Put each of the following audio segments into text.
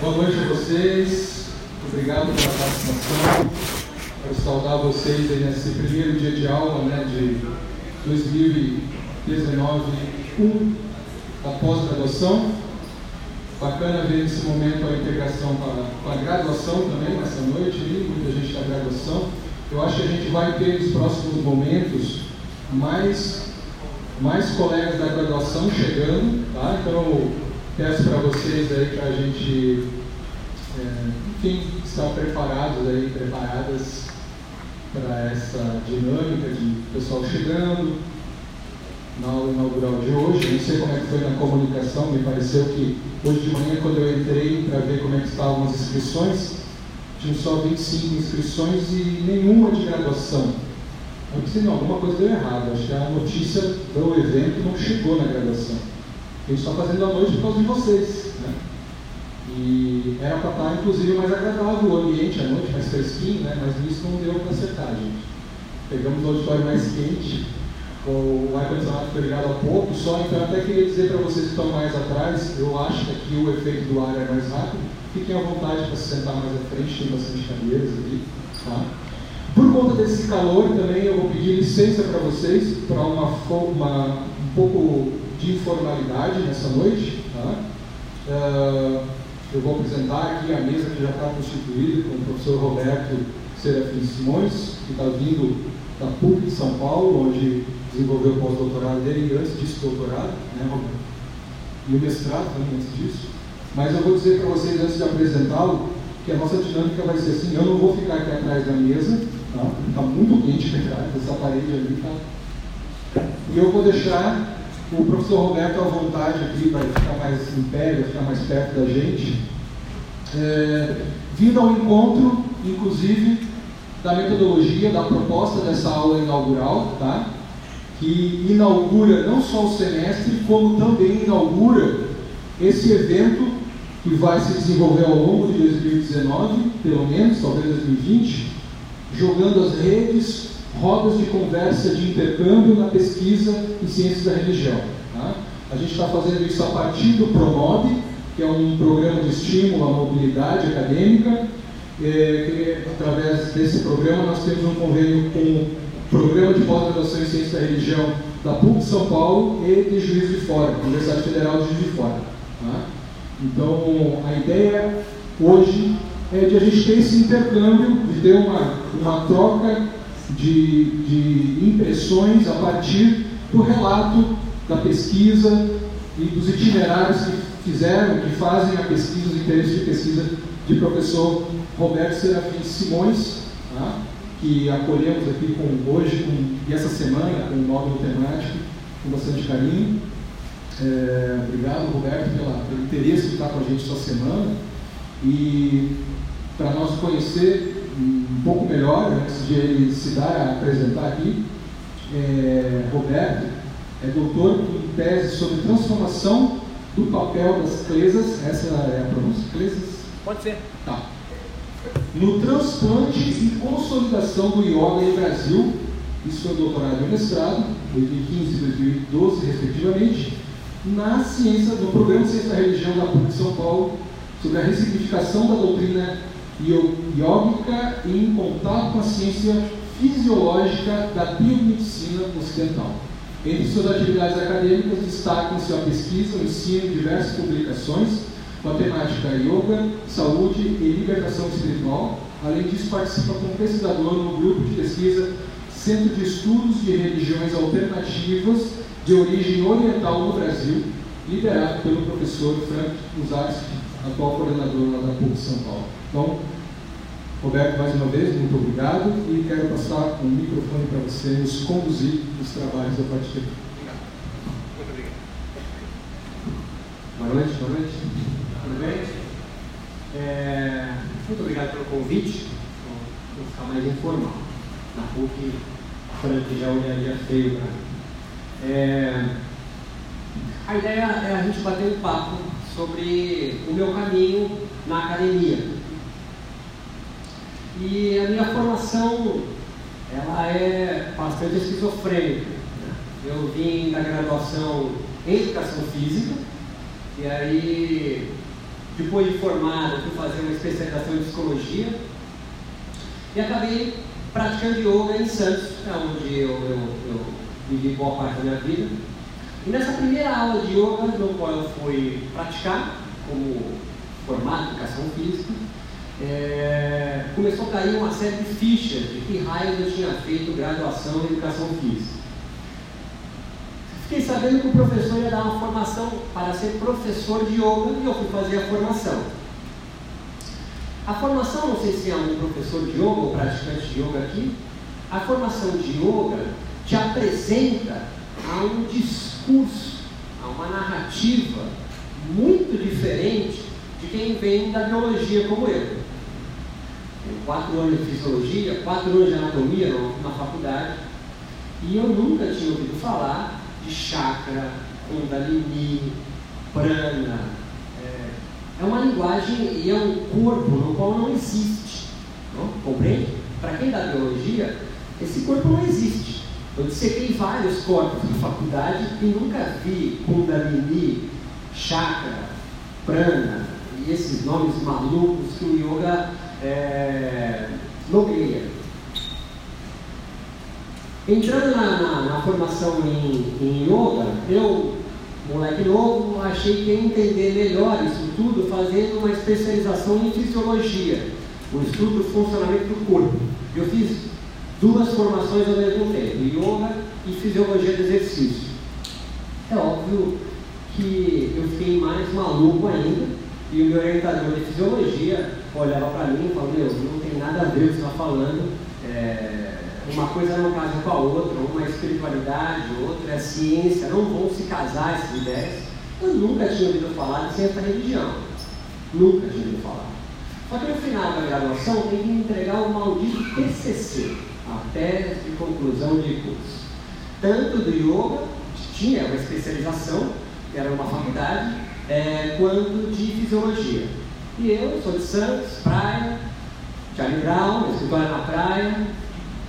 Boa noite a vocês, obrigado pela participação. Quero saudar vocês aí nesse primeiro dia de aula né, de 2019, 1 da pós-graduação. Bacana ver nesse momento a integração com a, com a graduação também, nessa noite, muita gente da graduação. Eu acho que a gente vai ter nos próximos momentos mais, mais colegas da graduação chegando, tá? Então, peço para vocês aí para a gente, é, enfim, estar preparados aí, preparadas para essa dinâmica de pessoal chegando na aula inaugural de hoje. Não sei como é que foi na comunicação, me pareceu que hoje de manhã, quando eu entrei para ver como é que estavam as inscrições, tinham só 25 inscrições e nenhuma de graduação. Eu pensei, não, alguma coisa deu errado, acho que a notícia do evento não chegou na graduação. Gente está fazendo a noite por causa de vocês. Né? E era para estar, inclusive, mais agradável o ambiente à noite, mais fresquinho, né? mas nisso não deu para acertar, gente. Pegamos o auditório mais quente, o ar-condicionado foi ligado há pouco só, então até queria dizer para vocês que estão mais atrás, eu acho que aqui o efeito do ar é mais rápido, fiquem à vontade para se sentar mais à frente, tem bastante cadeiras aqui. Tá? Por conta desse calor também eu vou pedir licença para vocês para uma, uma, um pouco de informalidade nessa noite. Tá? Uh, eu vou apresentar aqui a mesa que já está constituída com o professor Roberto Serafim Simões, que está vindo da PUC de São Paulo, onde desenvolveu o pós-doutorado dele e antes disso doutorado, né, Roberto? E o mestrado também antes disso. Mas eu vou dizer para vocês, antes de apresentá-lo, que a nossa dinâmica vai ser assim, eu não vou ficar aqui atrás da mesa, está tá muito quente verdade, essa parede ali está. E eu vou deixar o professor Roberto à vontade aqui para ficar mais em pé, ficar mais perto da gente. É, vindo ao encontro, inclusive, da metodologia, da proposta dessa aula inaugural, tá? que inaugura não só o semestre, como também inaugura esse evento que vai se desenvolver ao longo de 2019, pelo menos, talvez 2020, jogando as redes, rodas de conversa de intercâmbio na pesquisa em ciências da religião. Tá? A gente está fazendo isso a partir do PROMOB, que é um programa de estímulo à mobilidade acadêmica. É, que, através desse programa, nós temos um convênio com o Programa de Pós-Graduação em Ciência da Religião da PUC de São Paulo e de Juiz de Fora, Universidade Federal de Juiz de Fora. Tá? Então, a ideia hoje é de a gente ter esse intercâmbio, de ter uma, uma troca de, de impressões a partir do relato da pesquisa e dos itinerários que fizeram, que fazem a pesquisa, os interesses de pesquisa de professor Roberto Serafim Simões, tá? que acolhemos aqui com, hoje com, e essa semana com um módulo temático com bastante carinho. É, obrigado, Roberto, pela, pelo interesse de estar com a gente essa semana. E para nós conhecer um pouco melhor, antes de ele se dar a apresentar aqui, é, Roberto é doutor em tese sobre transformação do papel das clesas, essa é a pronúncia? Clesas? Pode ser. Tá. No transplante e consolidação do yoga no Brasil, isso foi doutorado e mestrado, 2015 e 2012, respectivamente, na ciência, no programa de Ciência da Religião da PUC de São Paulo, sobre a ressignificação da doutrina yógica em contato com a ciência fisiológica da biomedicina ocidental. Entre suas atividades acadêmicas destacam-se a pesquisa, o ensino, diversas publicações com a temática yoga, saúde e libertação espiritual. Além disso, participa como pesquisador no grupo de pesquisa Centro de Estudos de Religiões Alternativas de origem oriental no Brasil, liderado pelo professor Frank Uzarski, atual coordenador da PUC São Paulo. Então, Roberto, mais uma vez, muito obrigado e quero passar o um microfone para você nos conduzir nos trabalhos da partir daqui. Obrigado. Muito obrigado. Boa noite, boa noite. Tudo bem? É, muito obrigado pelo convite. Vou ficar mais informal. Na PUC, Frank já olharia feio para mim. É, a ideia é a gente bater um papo sobre o meu caminho na academia. E a minha formação, ela é bastante esquizofrênica. Né? Eu vim da graduação em Educação Física, e aí depois de formado, fui fazer uma especialização em psicologia e acabei praticando yoga em Santos, é onde eu, eu, eu vivi boa parte da minha vida. E nessa primeira aula de yoga, no qual eu fui praticar, como formado em educação física, é, começou a cair uma série de fichas de que raio eu tinha feito graduação em educação física. Fiquei sabendo que o professor ia dar uma formação para ser professor de yoga e eu fui fazer a formação. A formação, não sei se é um professor de yoga ou praticante de yoga aqui, a formação de yoga te apresenta a um discurso, a uma narrativa muito diferente de quem vem da biologia como eu. Quatro anos de fisiologia, quatro anos de anatomia na faculdade, e eu nunca tinha ouvido falar de chakra, kundalini, prana. É, é uma linguagem e é um corpo no qual não existe. Não? Compreende? Para quem dá biologia, esse corpo não existe. Eu dissequei vários corpos na faculdade e nunca vi kundalini, chakra, prana e esses nomes malucos que o yoga é, nomeia. Entrando na, na, na formação em, em, yoga, eu, moleque novo, achei que ia entender melhor isso tudo fazendo uma especialização em fisiologia, o estudo do funcionamento do corpo. Eu fiz duas formações ao mesmo tempo, yoga e fisiologia do exercício. É óbvio que eu fiquei mais maluco ainda, e o meu orientador de fisiologia olhava para mim e falava, meu, não tem nada a ver o que está falando. É, uma coisa não casa com a outra, uma espiritualidade, outra é ciência, não vão se casar essas ideias. Eu nunca tinha ouvido falar de ciência religião. Nunca tinha ouvido falar. Só que no final da graduação tem que entregar o maldito TCC, a tese de conclusão de curso. Tanto do yoga, tinha uma especialização, que era uma faculdade, é, quanto de fisiologia. E eu sou de Santos, praia, Charlie Brown, escritório na praia,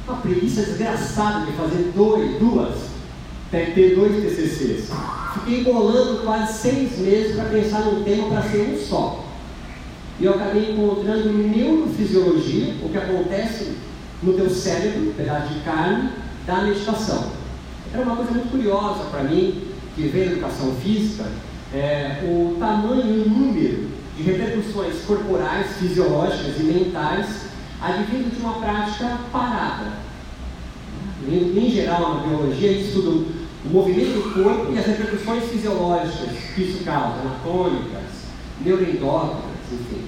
uma preguiça desgraçada de fazer dois, duas, ter dois TCCs. Fiquei bolando quase seis meses para pensar num tema para ser um só. E eu acabei encontrando neurofisiologia, o que acontece no teu cérebro, pedaço de carne, da meditação. Era uma coisa muito curiosa para mim, que veio da educação física, é, o tamanho e o número de repercussões corporais, fisiológicas e mentais advindo de uma prática parada. Em, em geral, na biologia, eles estudam o movimento do corpo e as repercussões fisiológicas que isso causa, anatômicas, neuroendócrinas, enfim.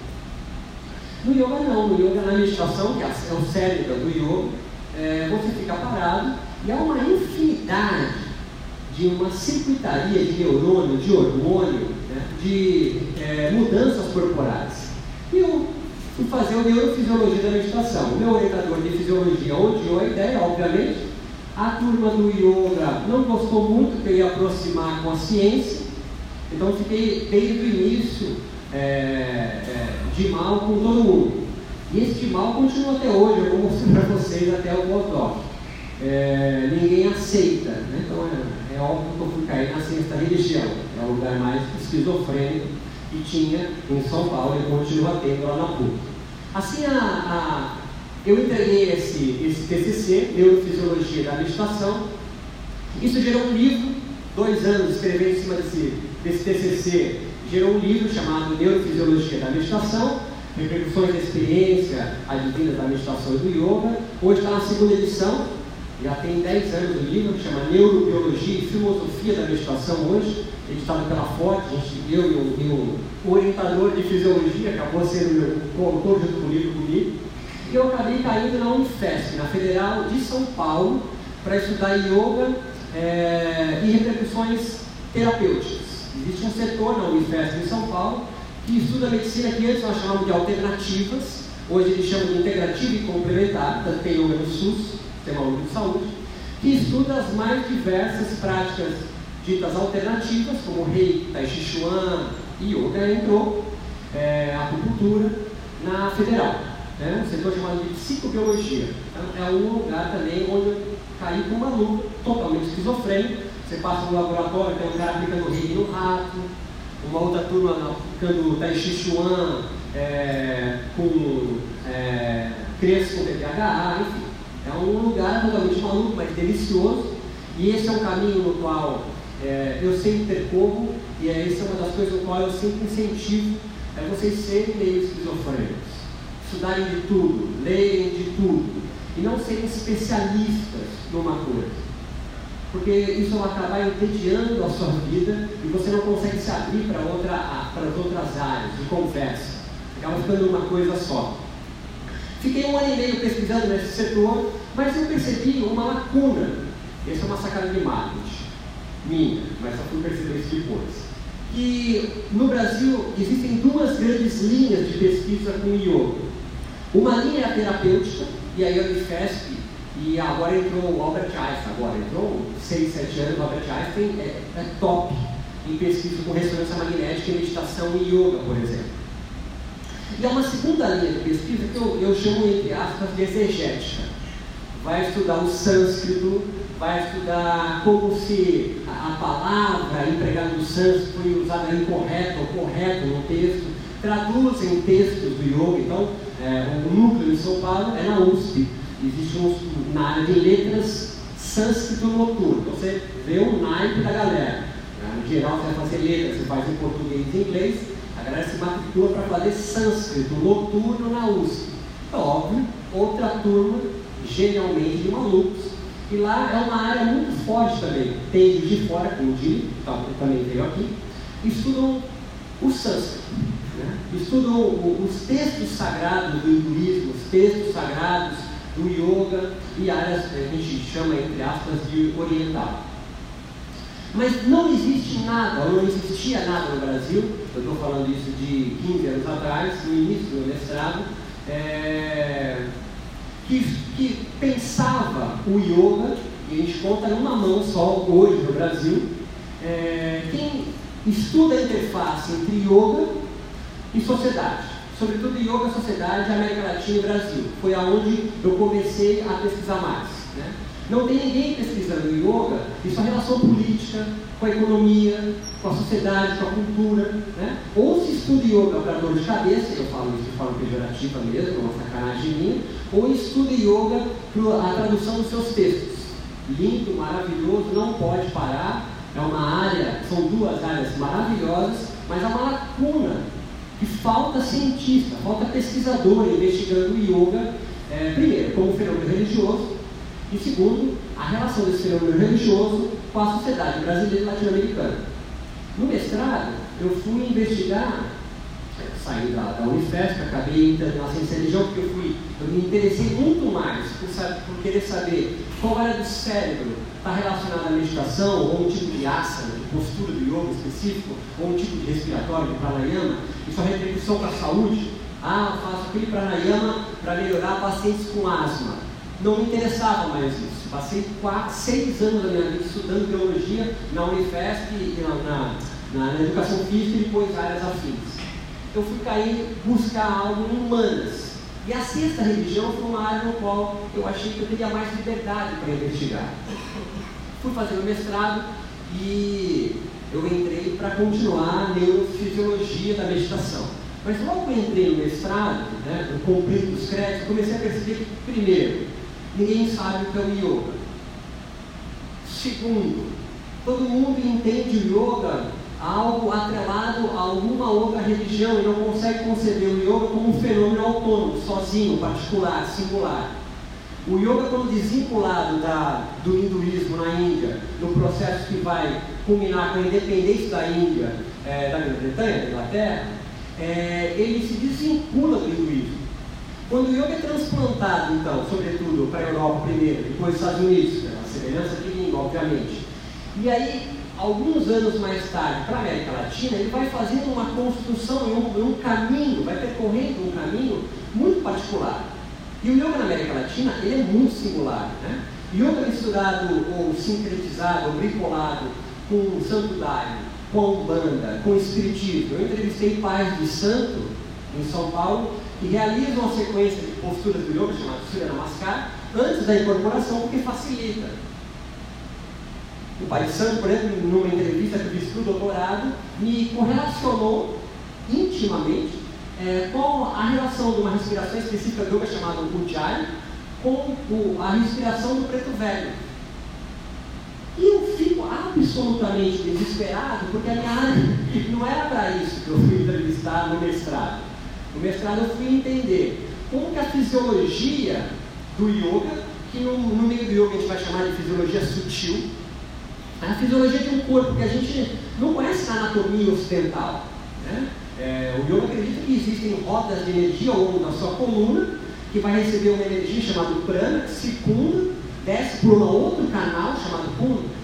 No yoga não, no yoga na meditação, que é o cérebro do yoga, é, você fica parado e há uma infinidade de uma circuitaria de neurônio, de hormônio, de é, mudanças corporais. E eu fui fazer o neurofisiologia da meditação. O meu orientador de fisiologia odiou a ideia, obviamente. A turma do yoga não gostou muito que eu ia aproximar com a ciência. Então fiquei desde o início é, é, de mal com todo mundo. E esse de mal continua até hoje, eu vou mostrar para vocês até o botão. É, ninguém aceita, né? então é, é, óbvio que eu fui cair na ciência da religião, é o lugar mais esquizofrênico que tinha em São Paulo e continua tendo lá na PUC. Assim, a, a, eu entreguei esse, esse TCC, Neurofisiologia da Meditação, isso gerou um livro, dois anos escrevendo em cima desse, desse TCC, gerou um livro chamado Neurofisiologia da Meditação, repercussões da experiência advinda da meditação e do yoga. Hoje está na segunda edição, já tem 10 anos o livro, que chama Neurobiologia e Filosofia da Meditação hoje, editado pela Ford, gente, eu e o, o orientador de fisiologia, acabou sendo o autor junto com o livro comigo, e eu acabei caindo na Unifesp, na Federal de São Paulo, para estudar yoga é, e repercussões terapêuticas. Existe um setor na Unifesp em São Paulo que estuda medicina que antes nós chamamos de alternativas, hoje eles chamam de integrativa e complementar, tanto tem yoga no SUS, Sistema Único de Saúde, que estuda as mais diversas práticas ditas alternativas, como Reiki, Tai Chi Chuan Yoga, entrou é, acupuntura na Federal, né, um setor chamado de psicobiologia. Então, é um lugar também onde eu caí com uma luta totalmente esquizofrênico. Você passa no laboratório, tem um cara aplicando Reiki no rato, uma outra turma aplicando Tai Chi Chuan, é, com é, crianças com TDAH, enfim. É um lugar totalmente maluco, mas delicioso. E esse é um caminho no qual é, eu sempre percorro, e é, essa é uma das coisas no qual eu sempre incentivo é vocês serem meio esquizofrênicos. Estudarem de tudo, lerem de tudo, e não serem especialistas numa coisa porque isso vai acabar entediando a sua vida e você não consegue se abrir para outra, para as outras áreas de conversa. Acaba ficando uma coisa só. Fiquei um ano e meio pesquisando nesse setor, mas eu percebi uma lacuna. Essa é uma sacada de marketing minha, mas só fui perceber isso depois. Que no Brasil existem duas grandes linhas de pesquisa com yoga. Uma linha é a terapêutica, e aí a Unifesp, e agora entrou o Albert Einstein, agora entrou 6, 7 anos, o Albert Einstein é, é top em pesquisa com ressonância magnética, meditação e yoga, por exemplo. E há uma segunda linha de pesquisa que eu, eu chamo, entre aspas, de exegética. Vai estudar o sânscrito, vai estudar como se a, a palavra empregada no sânscrito foi usada incorreto ou correto no texto, traduzem textos do yoga. Então, é, o núcleo em São Paulo é na USP. Existe um, na área de letras sânscrito noturno. Então, você vê o naipe da galera. Em geral, você vai fazer letras, você faz em português e inglês galera se matricula para fazer sânscrito noturno na USP. É óbvio, outra turma, genialmente de malucos. E lá é uma área muito forte também. Tem de fora, como o Dini, tá, também veio aqui, estudam o sânscrito. Né? Estudam os textos sagrados do hinduísmo, os textos sagrados do yoga e áreas que a gente chama, entre aspas, de oriental. Mas não existe nada, ou não existia nada no Brasil, eu estou falando isso de 15 anos atrás, no início do mestrado, é, que, que pensava o yoga, e a gente conta numa mão só hoje no Brasil, é, quem estuda a interface entre yoga e sociedade, sobretudo yoga, sociedade, América Latina e Brasil. Foi aonde eu comecei a pesquisar mais. Não tem ninguém pesquisando yoga e sua relação política, com a economia, com a sociedade, com a cultura. Né? Ou se estuda yoga para dor de cabeça, eu falo isso de forma pejorativa mesmo, uma sacanagem minha, ou estuda yoga para a tradução dos seus textos. Lindo, maravilhoso, não pode parar. É uma área, são duas áreas maravilhosas, mas há uma lacuna que falta cientista, falta pesquisador investigando o yoga, é, primeiro, como fenômeno religioso, e segundo, a relação desse fenômeno religioso com a sociedade brasileira e latino-americana. No mestrado, eu fui investigar, saí da, da Unifesp, acabei entrando na ciência religião, porque eu, fui, eu me interessei muito mais por, por querer saber qual área do cérebro está relacionada à meditação, ou um tipo de asana, de postura do yoga específico, ou um tipo de respiratório, de pranayama, e sua repercussão para a saúde. Ah, eu faço aquele pranayama para melhorar pacientes com asma não me interessava mais isso. Passei quatro, seis anos da minha vida estudando biologia na Unifesp, na, na, na, educação física e depois áreas afins. Eu fui cair buscar algo em humanas. E a sexta religião foi uma área no qual eu achei que eu teria mais liberdade para investigar. Fui fazer o mestrado e eu entrei para continuar a neurofisiologia da meditação. Mas logo que eu entrei no mestrado, né, no cumprir dos créditos, comecei a perceber que, primeiro, ninguém sabe o que é o yoga. Segundo, todo mundo entende o yoga algo atrelado a alguma outra religião e não consegue conceber o yoga como um fenômeno autônomo, sozinho, particular, singular. O yoga, quando desvinculado da, do hinduísmo na Índia, no processo que vai culminar com a independência da Índia, é, da Grã-Bretanha, da Inglaterra, é, ele se desvincula do hinduísmo. Quando o yoga é transplantado, então, sobretudo para a Europa primeiro, depois os Estados Unidos, pela semelhança de língua, obviamente, e aí, alguns anos mais tarde, para a América Latina, ele vai fazendo uma construção um, um, caminho, vai percorrendo um caminho muito particular. E o yoga na América Latina, ele é muito singular. Né? Yoga misturado ou sincretizado, ou bricolado com o santo daime, com a umbanda, com o espiritismo. Eu entrevistei pais de santo em São Paulo que realizam uma sequência de posturas do yoga chamada Surya Namaskar antes da incorporação, porque facilita. O Pai Santo, por exemplo, numa entrevista que eu fiz para o doutorado, me correlacionou intimamente é, com a relação de uma respiração específica do yoga chamada Ujjayi com o, a respiração do preto velho. E eu fico absolutamente desesperado, porque a minha área não era para isso que eu fui entrevistar no mestrado. No mestrado eu fui entender como que a fisiologia do yoga, que no, no meio do yoga a gente vai chamar de fisiologia sutil, a fisiologia de um corpo que a gente não conhece na anatomia ocidental. Né? É, o yoga acredita que existem rodas de energia ao longo da sua coluna, que vai receber uma energia chamada prana, que circunda, desce por um outro canal chamado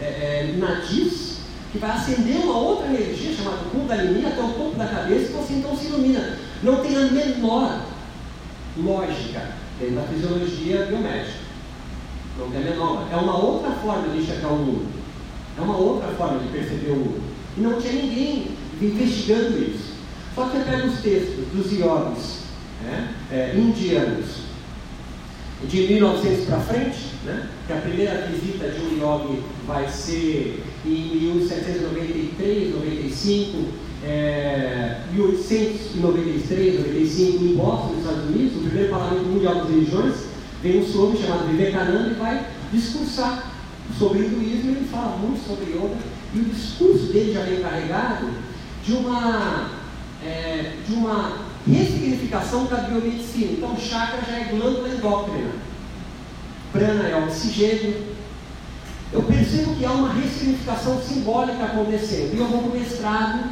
é, é, nadis, que vai acender uma outra energia chamada kundalini até o topo da cabeça e você então se ilumina. Não tem a menor lógica dentro da fisiologia biomédica. Não tem a menor. É uma outra forma de enxergar o mundo. É uma outra forma de perceber o mundo. E não tinha ninguém investigando isso. Só que você pega os textos dos yogis né, é, indianos de 1900 para frente, né, que a primeira visita de um yogi vai ser em 1793, 95, é, 1893, 95, em Boston, nos Estados Unidos, o primeiro parlamento mundial das religiões, vem um sobre chamado Vivekananda e vai discursar sobre o hinduísmo, ele fala muito sobre yoga, e o discurso dele já vem carregado de uma, é, de uma ressignificação da biomedicina. Então, chakra já é glândula endócrina, prana é oxigênio. Eu percebo que há uma ressignificação simbólica acontecendo. E eu vou para o mestrado,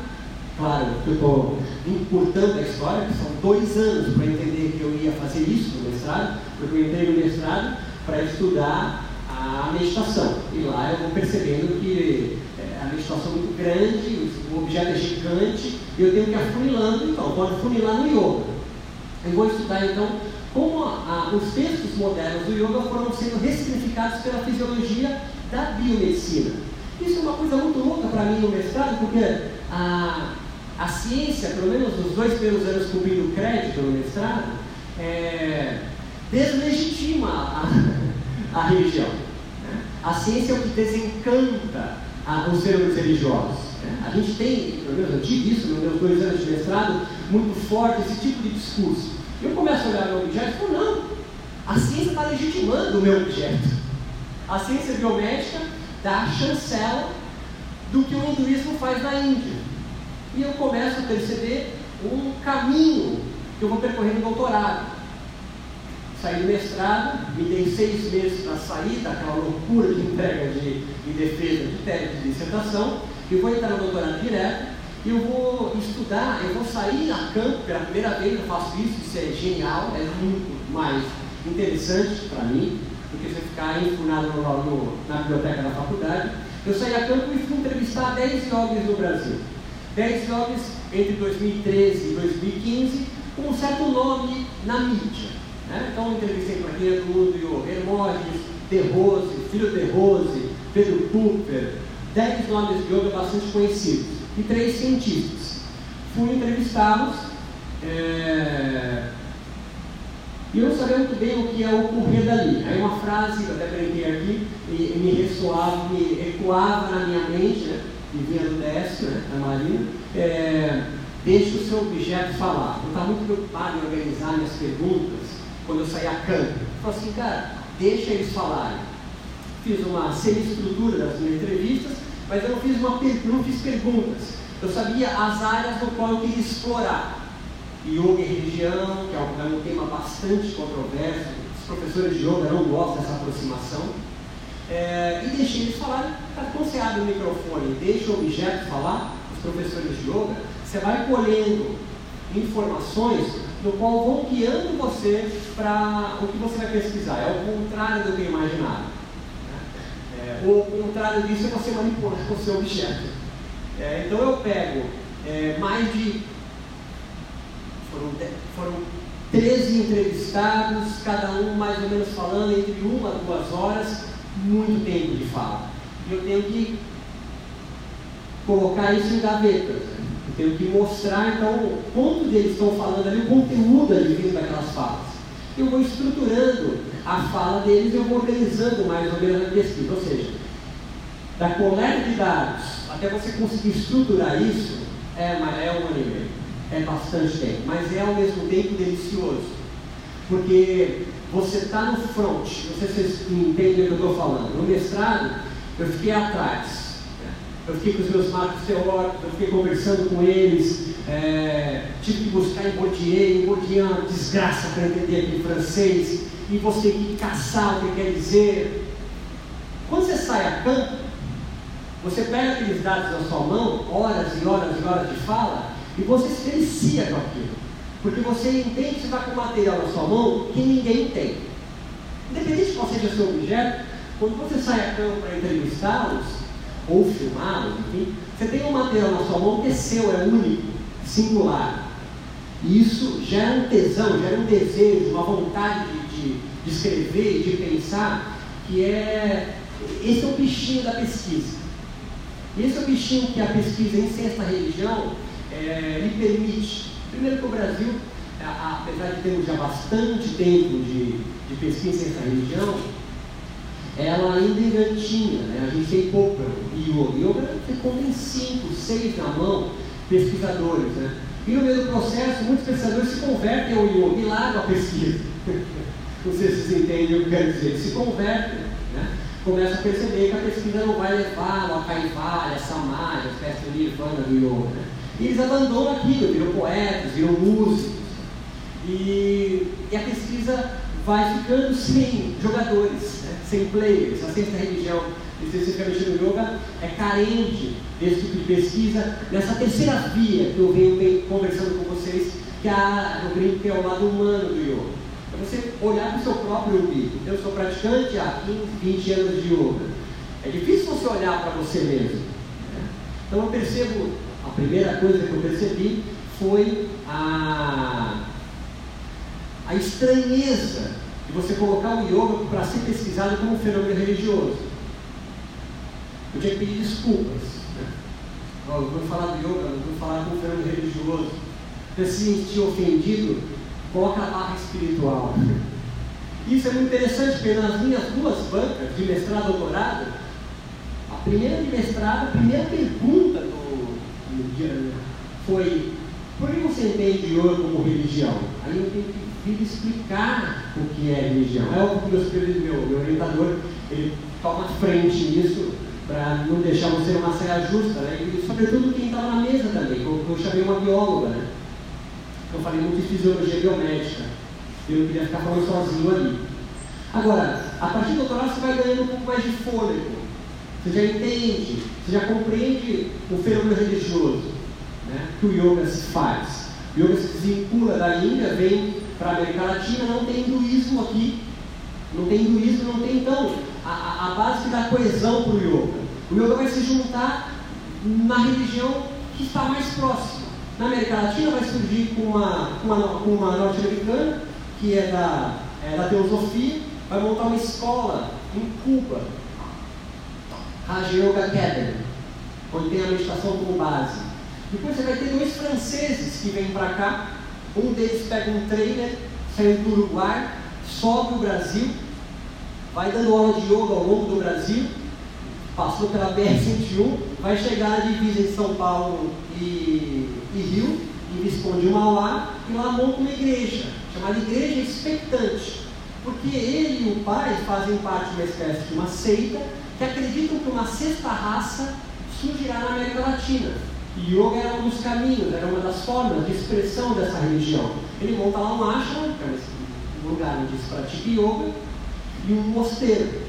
claro, eu estou encurtando a história, que são dois anos para entender que eu ia fazer isso no mestrado, porque eu entrei no mestrado para estudar a meditação. E lá eu vou percebendo que a meditação é muito grande, o objeto é gigante, e eu tenho que afunilando, então, pode afunilar no yoga. Eu vou estudar então como a, a, os textos modernos do yoga foram sendo ressignificados pela fisiologia da biomedicina. Isso é uma coisa muito louca para mim no mestrado, porque a, a ciência, pelo menos nos dois primeiros anos cumprindo crédito no mestrado, é, deslegitima a, a religião. Né? A ciência é o que desencanta a, os seres religiosos. Né? A gente tem, pelo menos eu tive isso nos meus dois anos de mestrado, muito forte esse tipo de discurso. Eu começo a olhar meu objeto e falo, não, a ciência está legitimando o meu objeto. A ciência biomédica dá chancela do que o hinduísmo faz na Índia. E eu começo a perceber um caminho que eu vou percorrer no doutorado saí do mestrado, me dei seis meses para sair daquela loucura de entrega de, de defesa de tese de dissertação, e vou entrar no doutorado direto, e eu vou estudar, eu vou sair a campo pela primeira vez, eu faço isso, isso é genial, é muito mais interessante para mim, do que você ficar enfurnado no, no, na biblioteca da faculdade. Eu saí a campo e fui entrevistar 10 jovens no Brasil. 10 jovens entre 2013 e 2015, com um certo nome na mídia. Né? Então entrevistei Marquinhos Lúdio, Hermógenes, De Rose, filho De Rose, Pedro Cooper, dez nomes de yoga bastante conhecidos e três cientistas. Fui entrevistá-los é... e eu não sabia muito bem o que ia ocorrer dali. Aí uma frase, eu até brinquei aqui, e, me ressoava, me ecoava na minha mente, né? e vinha do DS, né? da Marina, é... deixe o seu objeto falar. Eu estava muito preocupado em organizar minhas perguntas, quando eu saí a campo. Falei assim, cara, deixa eles falarem. Fiz uma semi-estrutura das minhas entrevistas, mas eu não fiz, uma, não fiz perguntas. Eu sabia as áreas no qual eu queria explorar. Yoga e religião, que é um tema bastante controverso. Os professores de yoga não gostam dessa aproximação. É, e deixei eles falarem. Quando você abre o microfone e deixa o objeto falar, os professores de yoga, você vai colhendo informações no qual vão guiando você para o que você vai pesquisar. É o contrário do que eu imaginava. É, o contrário disso é você manipular o seu objeto. É, então eu pego é, mais de. Foram, foram 13 entrevistados, cada um mais ou menos falando entre uma a duas horas, muito tempo de fala. E eu tenho que colocar isso em gavetas. Eu tenho que mostrar, então, o ponto deles estão falando ali, o conteúdo ali vindo daquelas falas. Eu vou estruturando a fala deles, eu vou organizando mais ou menos a pesquisa. Ou seja, da coleta de dados até você conseguir estruturar isso, É, é um ano e meio. É bastante tempo. Mas é ao mesmo tempo delicioso. Porque você está no front. Não sei se vocês entendem o que eu estou falando. No mestrado, eu fiquei atrás. Eu fiquei com os meus marcos teóricos, eu fiquei conversando com eles, é, tive que buscar em Bourdieu, em Bourdieu é desgraça para entender aquele francês, e você tem que caçar o que quer dizer. Quando você sai a campo, você pega aqueles dados na sua mão, horas e horas e horas de fala, e você se delicia com aquilo. Porque você entende que você está com material na sua mão que ninguém tem. Independente de qual seja o seu objeto, quando você sai a campo para entrevistá-los, ou filmá-los, enfim, você tem um material na sua mão que é seu, é único, singular. E isso gera um tesão, gera um desejo, uma vontade de, de, escrever e de pensar, que é. Esse é o bichinho da pesquisa. Esse é o bichinho que a pesquisa em ciência religião é, lhe permite. Primeiro que o Brasil, apesar de termos já bastante tempo de, de pesquisa em ciência religião, ela ainda engatinha, né? a gente tem pouca yoga. Yoga conta em cinco, seis na mão pesquisadores. Né? E no meio do processo, muitos pesquisadores se convertem ao yoga e largam a pesquisa. Não sei se vocês entendem o que eu quero dizer. Se convertem, né? começam a perceber que a pesquisa não vai levá-lo a Kaivalya, Samadhi, a de nirvana do yoga. Né? E eles abandonam aquilo, viram poetas, viram músicos. E, e a pesquisa vai ficando sem jogadores? Sem players. A da religião, especificamente no yoga, é carente desse tipo de pesquisa, nessa terceira via que eu venho conversando com vocês, que é eu brinco que é o lado humano do yoga. É você olhar para o seu próprio umbigo. Eu sou praticante há 15, 20 anos de yoga. É difícil você olhar para você mesmo. Né? Então eu percebo, a primeira coisa que eu percebi foi a a estranheza de você colocar o yoga para ser pesquisado como um fenômeno religioso. Eu tinha que pedir desculpas. Né? Eu vou falar do yoga, vou falar como um fenômeno religioso. Você se sentir ofendido, coloca a barra espiritual. Isso é muito interessante, porque nas minhas duas bancas, de mestrado e doutorado, a primeira de mestrado, a primeira pergunta do, do foi por que você entende yoga como religião? Aí eu tenho que vir explicar o que é religião. É óbvio que meu, meu, orientador ele toma frente nisso para não deixar você uma saia justa, né? e sobretudo quem estava na mesa também, eu, eu chamei uma bióloga, né? eu falei muito de fisiologia biomédica, eu não queria ficar falando sozinho ali. Agora, a partir do doutorado você vai ganhando um pouco mais de fôlego, você já entende, você já compreende o fenômeno religioso que o yoga se faz. O yoga se desvincula da Índia, vem para a América Latina, não tem hinduísmo aqui. Não tem hinduísmo, não tem então a, a base que dá coesão para o yoga. O yoga vai se juntar na religião que está mais próxima. Na América Latina vai surgir com uma, uma, uma norte-americana, que é da, é da teosofia, vai montar uma escola em Cuba, Raja Yoga Academy, onde tem a meditação como base. Depois você vai ter dois franceses que vêm para cá, um deles pega um trailer, saindo do Uruguai, sobe o Brasil, vai dando aula de yoga ao longo do Brasil, passou pela BR-101, vai chegar à divisa em São Paulo e, e Rio, em Visconde Mauá, e lá monta uma igreja, chamada Igreja Expectante. Porque ele e o pai fazem parte de uma espécie de uma seita que acreditam que uma sexta raça surgirá na América Latina. Yoga era um dos caminhos, era uma das formas de expressão dessa religião. Ele monta lá um ashram, que é um lugar onde se pratica yoga, e um mosteiro.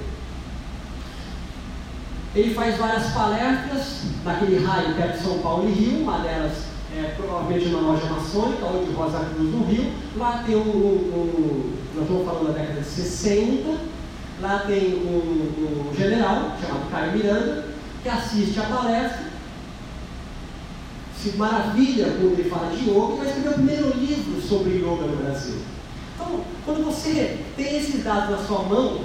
Ele faz várias palestras naquele raio perto de São Paulo e Rio, uma delas é provavelmente uma loja maçônica, ou de Rosa Cruz no Rio. Lá tem um, um nós estamos falando da década de 60, lá tem um, um general chamado Caio Miranda, que assiste a palestra se maravilha quando ele fala de yoga e vai escrever o primeiro livro sobre yoga no Brasil. Então, quando você tem esses dados na sua mão,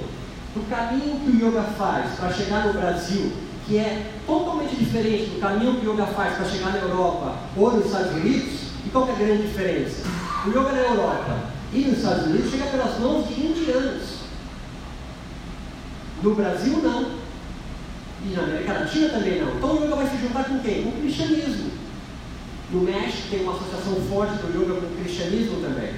do caminho que o yoga faz para chegar no Brasil, que é totalmente diferente do caminho que o yoga faz para chegar na Europa ou nos Estados Unidos, e qual é a grande diferença? O yoga na Europa e nos Estados Unidos chega pelas mãos de indianos. No Brasil, não. E na América Latina também não. Então o yoga vai se juntar com quem? Com o cristianismo. No México tem uma associação forte do yoga com o cristianismo também.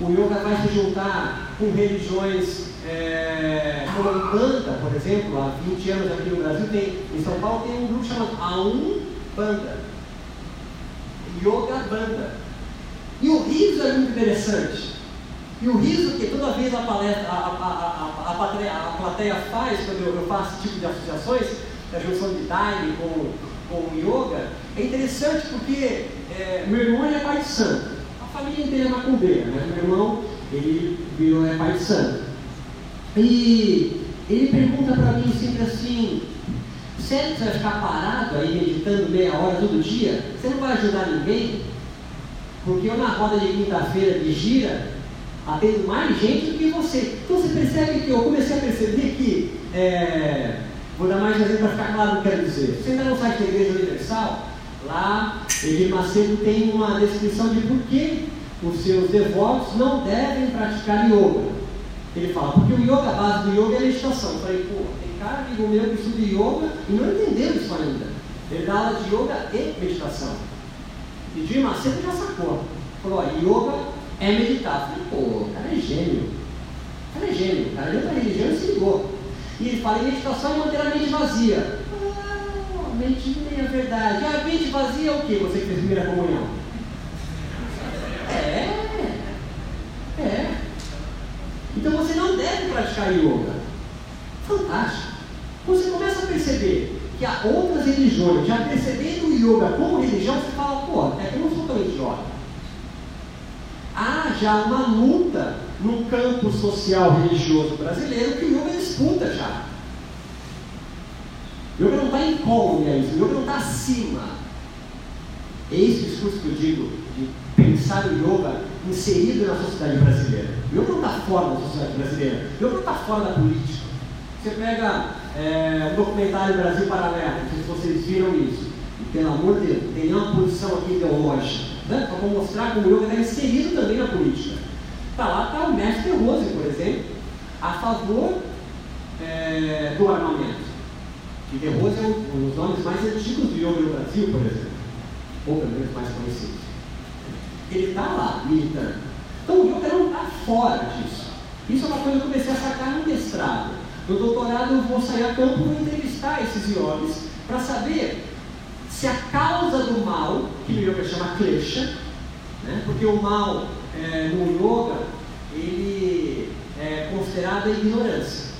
O yoga vai se juntar com religiões é, como a Umbanda, por exemplo, há 20 anos aqui no Brasil, tem, em São Paulo tem um grupo chamado Aumbanda. Yoga Banda. E o riso é muito interessante. E o riso que toda vez a, palestra, a, a, a, a, plateia, faz, quando eu, eu faço esse tipo de associações, da junção de Daime com, com yoga, é interessante porque é, meu irmão é pai de santo. A família inteira é macumbeira, né? Meu irmão, ele virou é pai de santo. E ele pergunta para mim sempre assim, sério que você vai ficar parado aí meditando meia hora todo dia? Você não vai ajudar ninguém? Porque eu na roda de quinta-feira de gira, atendo mais gente do que você. Então você percebe que eu comecei a perceber que, é, vou dar mais exemplo para ficar claro o que eu quero dizer. Você ainda não sabe da Igreja Universal? Lá, Edir Macedo tem uma descrição de por que os seus devotos não devem praticar yoga. Ele fala, porque o yoga, a base do yoga é a meditação. Eu falei, pô, tem cara amigo meu que estuda yoga e não entendeu isso ainda. Ele dá aula de yoga e meditação. E Jim Macedo já sacou. Falou, ó, yoga é meditar. Eu falei, pô, o cara é gênio. O cara é gênio. O cara de outra religião e se ligou. E ele fala, em meditação é manter a mente vazia. Ah, mente nem é verdade. Ah, mente vazia é o quê? Você que fez primeira comunhão. É. É. Então você não deve praticar yoga. Fantástico. Você começa a perceber que há outras religiões, já percebendo o yoga como religião, você fala, pô, até que eu não sou tão idiota. Há já uma luta no campo social religioso brasileiro que o yoga disputa já. O yoga não está em como, é isso. O yoga não está acima. É esse discurso que eu digo de pensar o yoga inserido na sociedade brasileira. O yoga não está fora da sociedade brasileira. O yoga não está fora da política. Você pega é, o documentário Brasil Paralelo, não sei se vocês viram isso. E, pelo amor de Deus, tem nenhuma posição aqui ideológica. Né? Para mostrar como o yoga está inserido também na política. Está lá está o mestre Rose, por exemplo, a favor é, do armamento. E De Rose é um dos nomes mais antigos do yoga no Brasil, por exemplo. Ou pelo menos mais conhecidos. Ele está lá, militando. Então o yoga não está fora disso. Isso é uma coisa que eu comecei a sacar no mestrado. No doutorado eu vou sair a campo e entrevistar esses yogis para saber se a causa do mal, que no yoga chama klesha, né? porque o mal é, no yoga ele é considerado a ignorância.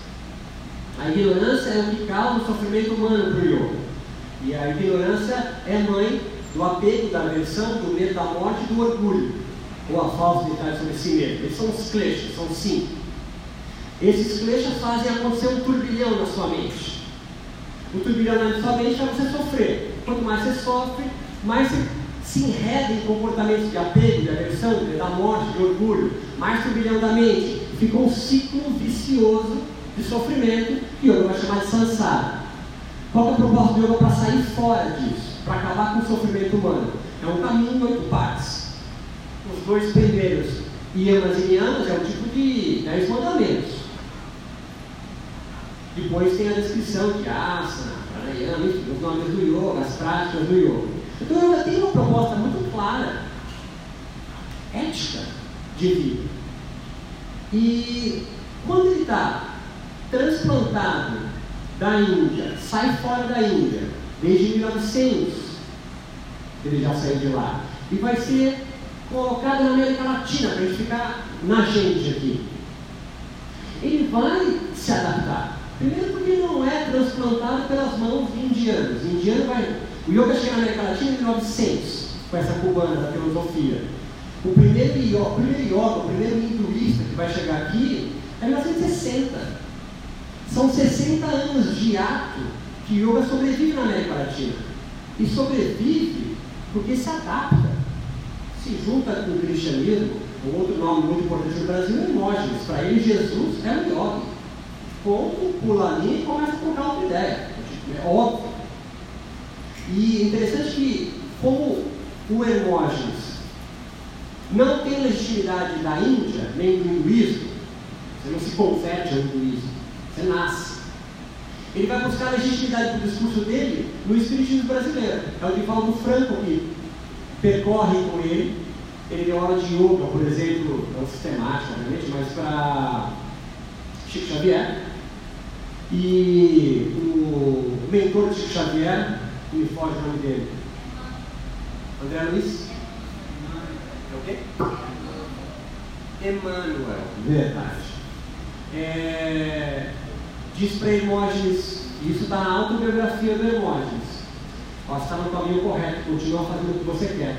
A ignorância é o que causa o sofrimento humano para o yoga. E a ignorância é mãe do apego, da aversão, do medo da morte e do orgulho, ou a falsa identidade sobre si mesmo. Eles são os kleshas, são cinco. Esses kleshas fazem acontecer um turbilhão na sua mente. O turbilhão na sua mente é você sofrer. Quanto mais você sofre, mais você se enreda em comportamentos de apego, de aversão, da morte, de orgulho. Mais turbilhão da mente. Fica um ciclo vicioso de sofrimento que o yoga vai chamar de sansara. Qual é o propósito do yoga para sair fora disso? Para acabar com o sofrimento humano? É um caminho em oito partes. Os dois primeiros, yamas e niyamas, é um tipo de dez mandamentos. Depois tem a descrição de asana, pranayama, os nomes do yoga, as práticas do yoga. Então yoga tem uma proposta muito clara, ética de vida. E quando ele está transplantado da Índia, sai fora da Índia, desde 1900, ele já saiu de lá, e vai ser colocado na América Latina, para ele ficar na gente aqui. Ele vai se adaptar. Primeiro porque não é transplantado pelas mãos de indianos. Indiano vai. O yoga chega na América Latina em 1900, com essa cubana da filosofia. O primeiro yoga, o primeiro yoga, o primeiro hinduísta que vai chegar aqui é 1960. São 60 anos de ato que yoga sobrevive na América Latina. E sobrevive porque se adapta. Se junta com o cristianismo, um outro nome muito importante no Brasil é Hermógenes. Para ele, Jesus é um ponto, pula ali e começa a trocar outra ideia. É óbvio. E interessante que, como o Hermógenes não tem legitimidade da Índia, nem do hinduísmo, você não se converte ao hinduísmo, você nasce. ele vai buscar a legitimidade do discurso dele no espiritismo brasileiro. É o Divaldo Franco que percorre com ele. Ele deu aula de yoga, por exemplo, não sistemática, obviamente, mas para Chico Xavier. E o mentor de Chico Xavier, me foge o nome dele. André Luiz? É o quê? Emmanuel. Verdade. É, diz para Hermógenes, isso está na autobiografia do Hermógenes. Ó, está no caminho correto, continua fazendo o que você quer.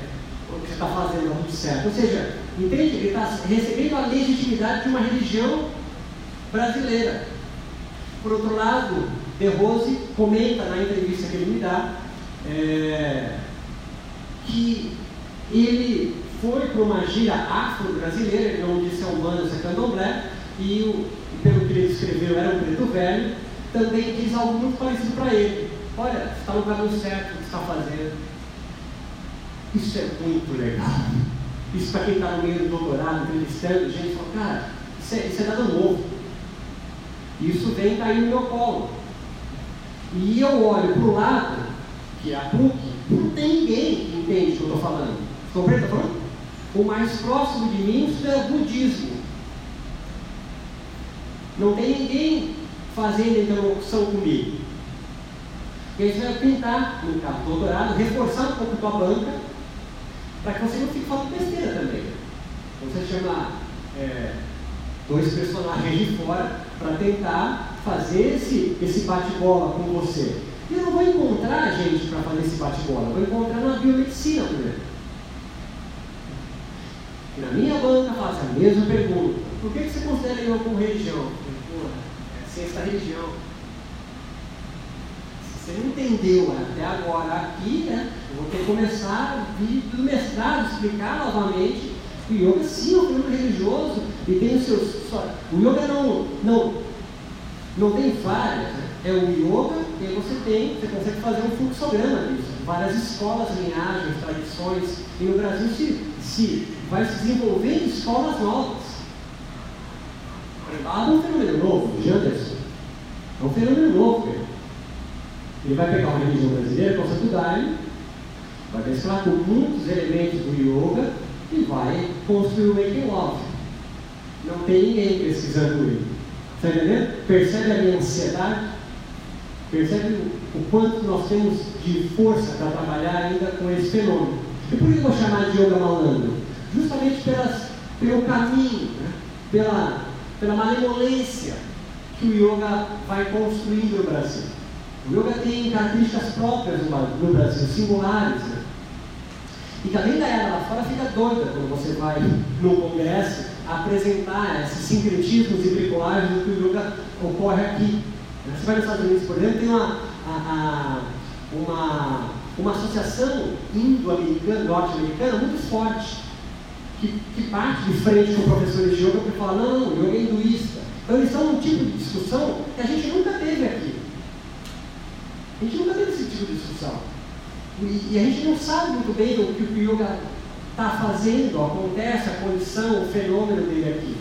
O que você está fazendo está tudo certo. Ou seja, entende? Ele está recebendo a legitimidade de uma religião brasileira. Por outro lado, De Rose comenta na entrevista que ele me dá é, que ele foi para uma gira afro-brasileira, ele não disse humano, é candomblé, e o, pelo que ele descreveu era um preto velho, também diz algo muito parecido para ele. Olha, está no caminho certo o que está fazendo. Isso é muito legal. Isso para quem está no meio do doutorado, entrevistando, gente fala, cara, isso é, isso é nada novo. Isso vem cair no meu colo. E eu olho para o lado, que é a PUC, não tem ninguém que entende o que eu estou falando. Compreende o que? O mais próximo de mim é o budismo. Não tem ninguém fazendo interlocução comigo. E aí você vai tentar, no caso do doutorado, reforçar um pouco a tua banca, para que você não fique falando besteira também. Então você chama é, dois personagens de fora para tentar fazer esse, esse bate-bola com você. Eu não vou encontrar gente para fazer esse bate-bola, vou encontrar na biomedicina primeiro. Na minha banca faz a mesma pergunta. Por que, que você considera eu como religião? Pô, é a da religião. Se você não entendeu até agora aqui, né, eu vou ter que começar vir do mestrado, explicar novamente o yoga sim é um fenômeno religioso e tem os seus. O yoga não, não, não tem várias, né? é o yoga você tem, você consegue fazer um fluxograma disso. Várias escolas, linhagens, tradições, e no Brasil se, se vai se desenvolvendo escolas novas. Ah, é um fenômeno novo, Janderson. É um fenômeno novo, cara. Ele vai pegar uma religião brasileira, o conceito Daime, vai mesclar com muitos elementos do yoga e vai construir o making love. Não tem ninguém pesquisando ele. Está entendendo? Percebe a minha ansiedade? Percebe o, quanto nós temos de força para trabalhar ainda com esse fenômeno. E por que eu vou chamar de yoga malandro? Justamente pelas, pelo caminho, né? pela, pela malemolência que o yoga vai construindo no Brasil. O yoga tem características próprias no Brasil, singulares. Né? E também da era lá fora fica doida quando você vai no congresso apresentar esses sincretismos e bricolagens do que o yoga ocorre aqui. Você vai nos Estados Unidos, por exemplo, tem uma, a, a, uma, uma associação indo-americana, norte-americana muito forte, que, que parte de frente com professores de yoga para falar, não, yoga é hinduísta. Então eles são um tipo de discussão que a gente nunca teve aqui. A gente nunca teve esse tipo de discussão. E, e a gente não sabe muito bem o que o yoga está fazendo, acontece, a condição, o fenômeno dele aqui.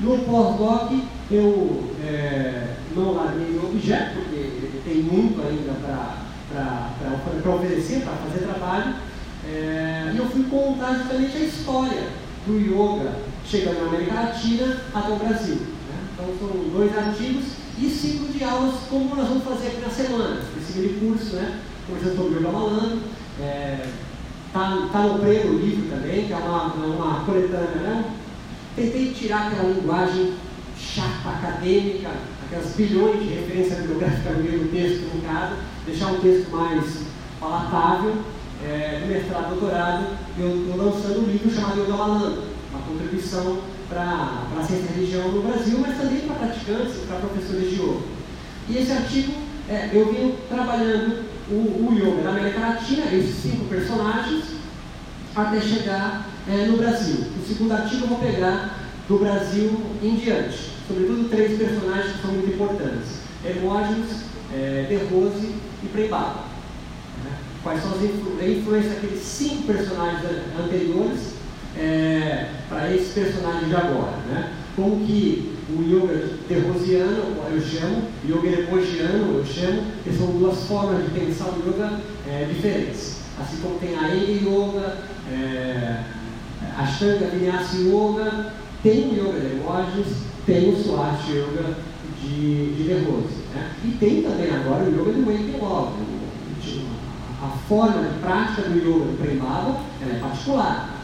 No pós-doc, eu é, não larguei o objeto, porque ele tem muito ainda para oferecer, para fazer trabalho, é, e eu fui contar justamente a história do yoga chegando na América Latina até o Brasil. Né? Então foram dois artigos e cinco de aulas, como nós vamos fazer aqui na semana, esse mini curso, né? conversando sobre o yoga malandro. É, tá, tá no prêmio o livro também, que é uma, é uma coletânea, né? Tentei tirar aquela linguagem chata, acadêmica, aquelas bilhões de referência bibliográfica no meio do texto truncado, deixar um texto mais palatável, é, do mestrado, doutorado, eu estou lançando um livro chamado Yoga Malandro, uma contribuição para a ciência da religião no Brasil, mas também para praticantes e para professores de yoga. E esse artigo, é, eu venho trabalhando o, o yoga na América Latina, esses cinco personagens, até chegar é, no Brasil. O segundo artigo eu vou pegar do Brasil em diante, sobretudo três personagens que são muito importantes: Hermógenes, é, De Rose e Prembaba. Né? Quais são as influ a daqueles cinco personagens anteriores é, para esses personagens de agora? Né? Como que o yoga terrosiano, eu chamo, yoga eremogiano, eu chamo, que são duas formas de pensar o yoga é, diferentes. Assim como tem a Yoga, é, Ashtanga Vinyasa Yoga, tem o Yoga de Emojis, tem o Swast Yoga de, de. Né? E tem também agora o Yoga do Wake Love. A forma de prática do Yoga do Premada é particular,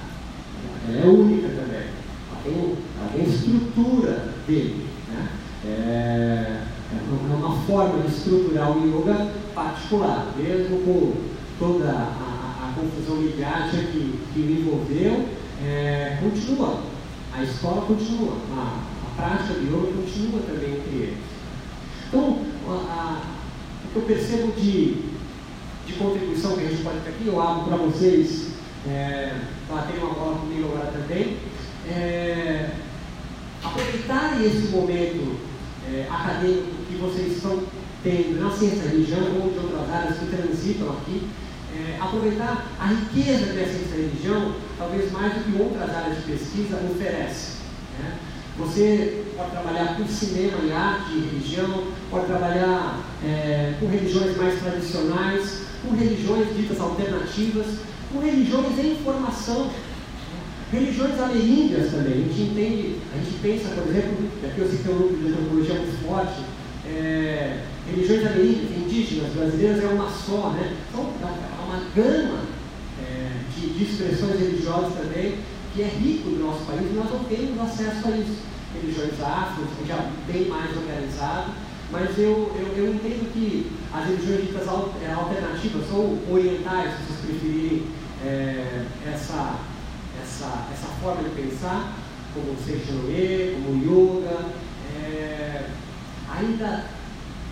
ela é única também. Ela tem, ela tem estrutura dele. Né? É, é uma forma de estruturar o yoga particular, mesmo com toda a, a, confusão midiática que, que me envolveu, é, continua. A escola continua, a, a prática de yoga continua também entre eles. Então, a, o que eu percebo de, de contribuição que a gente pode ter aqui, eu abro para vocês, é, bater uma bola comigo agora também, é, aproveitar esse momento é, acadêmico que vocês estão tendo na ciência da religião ou de outras áreas que transitam aqui, é, aproveitar a riqueza que a ciência da religião, talvez mais do que outras áreas de pesquisa, oferece. Né? Você pode trabalhar com cinema e arte e religião, pode trabalhar é, com religiões mais tradicionais, com religiões ditas alternativas, com religiões em formação. Religiões ameríndias também, a gente entende, a gente pensa, por exemplo, aqui eu citei um núcleo de antropologia muito forte, é, religiões ameríndias, indígenas, brasileiras é uma só, né? Então, há uma gama é, de, de, expressões religiosas também, que é rico no nosso país, nós não temos acesso a isso. Religiões afro, já bem mais organizado, mas eu, eu, eu, entendo que as religiões ditas é, alternativas, ou orientais, se vocês preferirem é, essa, essa, essa forma de pensar, como o Seishonoe, como o Yoga, é, ainda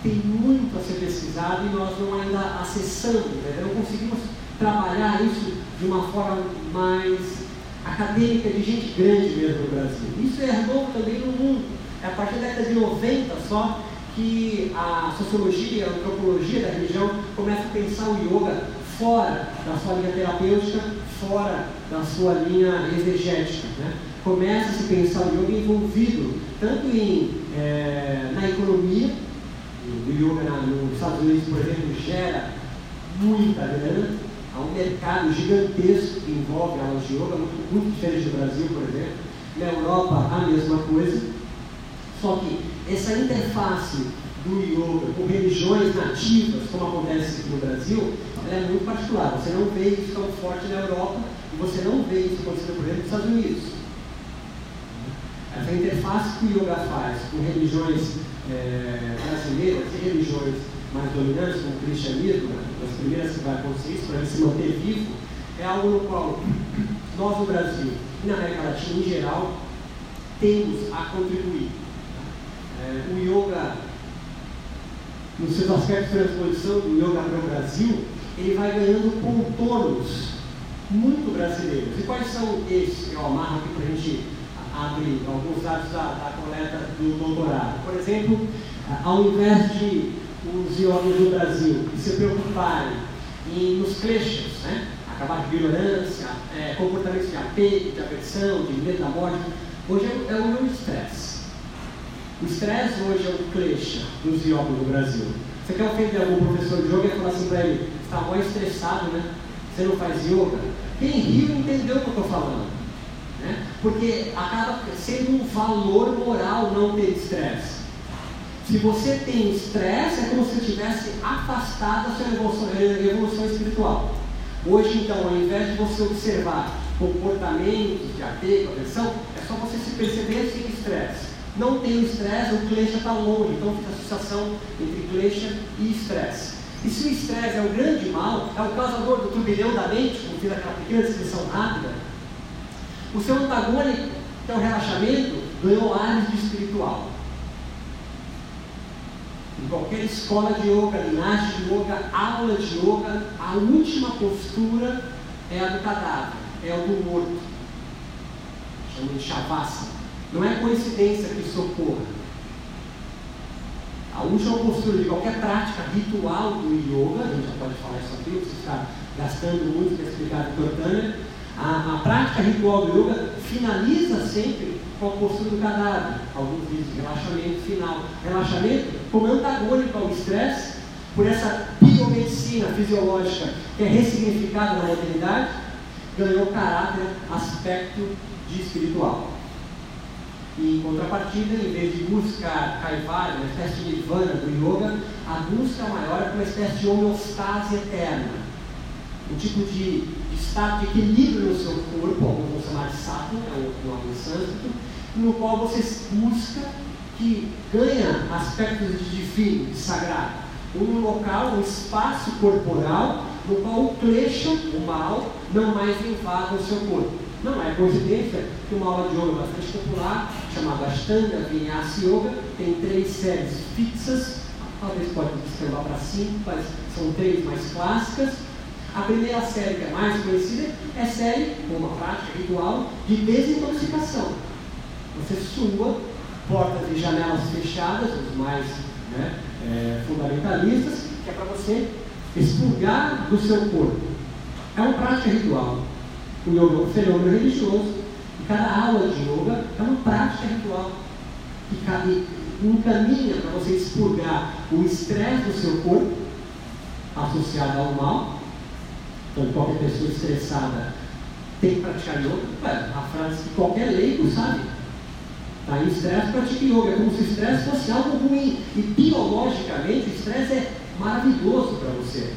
tem muito a ser pesquisado e nós não ainda acessamos, né? não conseguimos trabalhar isso de uma forma mais acadêmica, de gente grande mesmo no Brasil. Isso é novo também no mundo. É a partir da década de 90 só que a sociologia, a antropologia da religião começa a pensar o yoga fora da sua linha terapêutica, fora da sua linha exegética. Né? Começa a se pensar o yoga envolvido tanto em, é, na economia, o yoga nos Estados Unidos, por exemplo, gera muita grana, há um mercado gigantesco que envolve aulas de yoga, muito, muito diferente do Brasil, por exemplo. Na Europa, a mesma coisa. Só que essa interface do yoga com religiões nativas, como acontece no Brasil, ela é muito particular. Você não vê isso tão forte na Europa e você não vê isso acontecendo, por exemplo, nos Estados Unidos. Essa interface que o yoga faz com religiões é, brasileiras e religiões mais dominantes, como o cristianismo, primeiras que vai acontecer para ele se manter vivo, é algo no qual nós no Brasil e na América Latina em geral temos a contribuir. É, o yoga, nos seus aspectos de transposição do yoga para o Brasil, ele vai ganhando contornos muito brasileiros. E quais são esses? Eu amarro aqui para a gente abrir alguns dados da, da coleta do doutorado. Por exemplo, ao invés de os iogos do Brasil se preocuparem em, nos kleshas, né? acabar de violência, é, comportamentos de apego, de aversão, de medo da morte, hoje é, é o estresse. O estresse hoje é o klesha dos iogos do Brasil. Você quer ofender algum professor de yoga e falar assim para ele, está mais estressado, né? Você não faz yoga? Quem riu entendeu o que eu estou falando. Né? Porque acaba sendo um valor moral não ter estresse. Se você tem estresse, é como se estivesse afastado da sua evolução, evolução espiritual. Hoje, então, ao invés de você observar comportamentos de apego, aversão, é só você se perceber sem estresse. Não tem estresse, o klesha está longe, então fica a associação entre klesha e estresse. E se o estresse é o grande mal, é o causador do turbilhão da mente, como fiz aquela pequena descrição rápida, o seu antagônico, que é o relaxamento, ganhou áreas de espiritual. Em qualquer escola de yoga, linhagem de yoga, aula de yoga, a última postura é a do cadáver, é a do morto. Chama de shavasana. Não é coincidência que isso ocorra. A última postura de qualquer prática ritual do yoga, a gente já pode falar isso aqui, você está gastando muito para explicar do Dr. A, a prática ritual do yoga finaliza sempre com a postura do cadáver. Alguns dizem relaxamento final. Relaxamento como antagônico ao estresse, por essa biomedicina fisiológica que é ressignificada na modernidade, ganhou caráter, aspecto de espiritual. E em contrapartida, em vez de buscar Kaivalya, uma espécie de nirvana do yoga, a busca maior é uma espécie de homeostase eterna. Um tipo de, estado de equilíbrio no seu corpo, alguns vão chamar de sattva, é um nome sânscrito, no qual você busca que ganha aspectos de divino, de sagrado. Um local, um espaço corporal no qual o klesha, o mal, não mais invada o seu corpo. Não é coincidência que uma aula de yoga bastante popular, chamada Ashtanga Vinyasa Yoga, tem três séries fixas, talvez pode descrever para cinco, mas são três mais clássicas. A primeira série, que é mais conhecida, é série, uma prática ritual, de desintoxicação. Você sua, portas e janelas fechadas, os mais né, é, fundamentalistas, que é para você expurgar do seu corpo. É uma prática ritual. O yoga é um fenômeno religioso. E cada aula de yoga é uma prática ritual. Que encaminha para você expurgar o estresse do seu corpo, associado ao mal. Então, qualquer pessoa estressada tem que praticar yoga. a frase que qualquer leigo sabe. Está em estresse, pratica yoga. É como se o estresse fosse algo ruim. E biologicamente, o estresse é maravilhoso para você.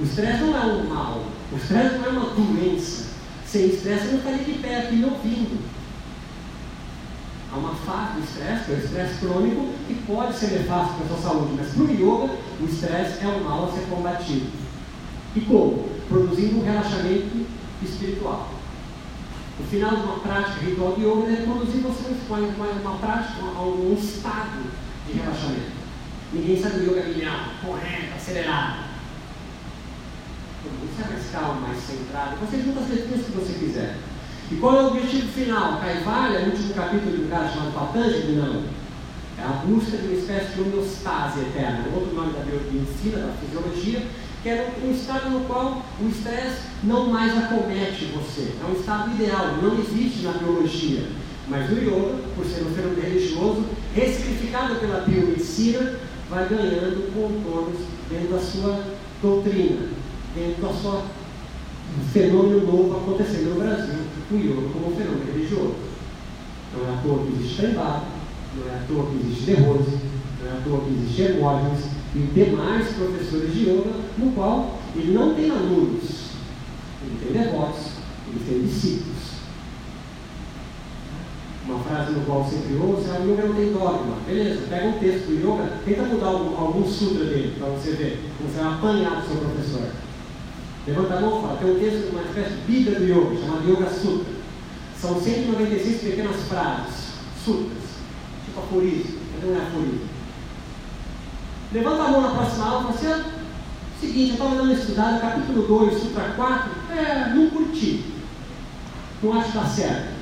O estresse não é um mal. O estresse não é uma doença. Sem estresse, você não estaria de pé aqui me ouvindo. Há uma fase do estresse, que é o estresse crônico, que pode ser nefasto para a sua saúde, mas para o yoga, o estresse é um mal a ser combatido. E como? Produzindo um relaxamento espiritual. O final de uma prática ritual de yoga é produzir você uma, uma, uma prática, um, um estado de relaxamento. Ninguém sabe o yoga linear, correto, acelerado. Você é mais calmo, mais centrado. Você junta as letrinhas que você quiser. E qual é o objetivo final? Kaivalya, no último capítulo de um cara chamado Patanjali? Não. É a busca de uma espécie de homeostase eterna. Outro nome da biomedicina, da fisiologia, que é um estado no qual o estresse não mais acomete você. É um estado ideal, não existe na biologia. Mas o yoga, por ser um fenômeno religioso, ressignificado pela biomedicina, vai ganhando contornos dentro da sua doutrina, dentro da sua um fenômeno novo acontecendo no Brasil, o yoga como um fenômeno religioso. Não é à toa que existe Trembado, não é à toa que existe Derrose, não é à toa que existe Hermógenes e demais professores de yoga, no qual ele não tem alunos, ele tem devotos, ele tem discípulos. Uma frase no qual sempre ouço é o yoga não tem dogma. Beleza, pega um texto do yoga, tenta mudar algum, algum sutra dele para você ver, você vai apanhar do seu professor. Levanta a mão e fala, tem um texto de uma espécie de Bíblia do yoga, chamado Yoga Sutra. São 196 pequenas frases, sutras, tipo aforismo, mas não é aforismo. Levanta a mão na próxima aula fala assim, ah, seguinte, eu estava dando estudado, capítulo 2, Sutra 4, é, não curti. Não acho que está certo.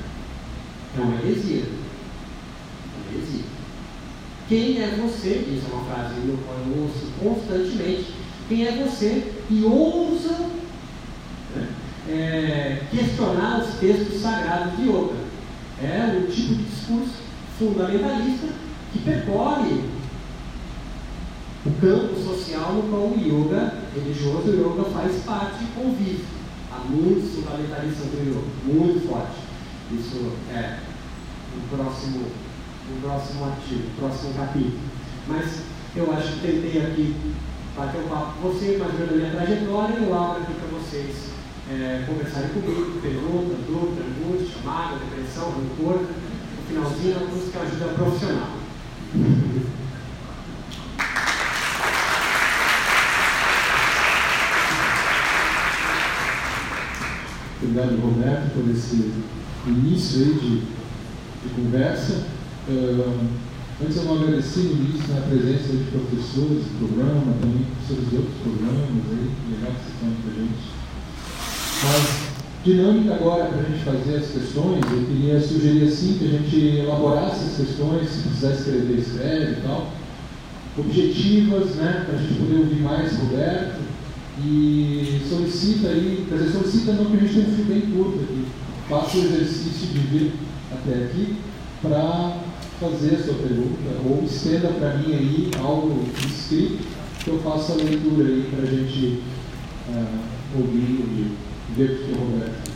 É uma heresia. É uma heresia. Quem é você? Isso é uma frase que eu ouço constantemente. Quem é você e ousa né, é, questionar os textos sagrados de yoga? É um tipo de discurso fundamentalista que percorre o campo social no qual o yoga religioso, o yoga faz parte e convive. Há muitos fundamentalistas do yoga, muito forte. Isso é o próximo, o próximo artigo, o próximo capítulo. Mas eu acho que tentei aqui bater um papo com você, menos a minha trajetória, e eu abro aqui para vocês é, conversarem comigo, pergunta, dúvida, angústia, mágoa, depressão, rancor, no finalzinho a música ajuda profissional. Obrigado, Roberto, por esse início aí de, de conversa. Uh, antes eu não agradeci no início a presença de professores do programa, também professores de outros programas aí, legal que vocês estão com a gente. Mas, dinâmica agora para a gente fazer as questões, eu queria sugerir assim que a gente elaborasse as questões, se precisar escrever, escreve e tal, objetivas, né, para a gente poder ouvir mais Roberto, e solicita aí, quer dizer, solicita não que a gente tem um fio bem curto aqui. Faça o exercício de vir até aqui para fazer a sua pergunta, ou estenda para mim aí algo escrito que eu faça a leitura aí para a gente uh, ouvir e ver o que o Roberto.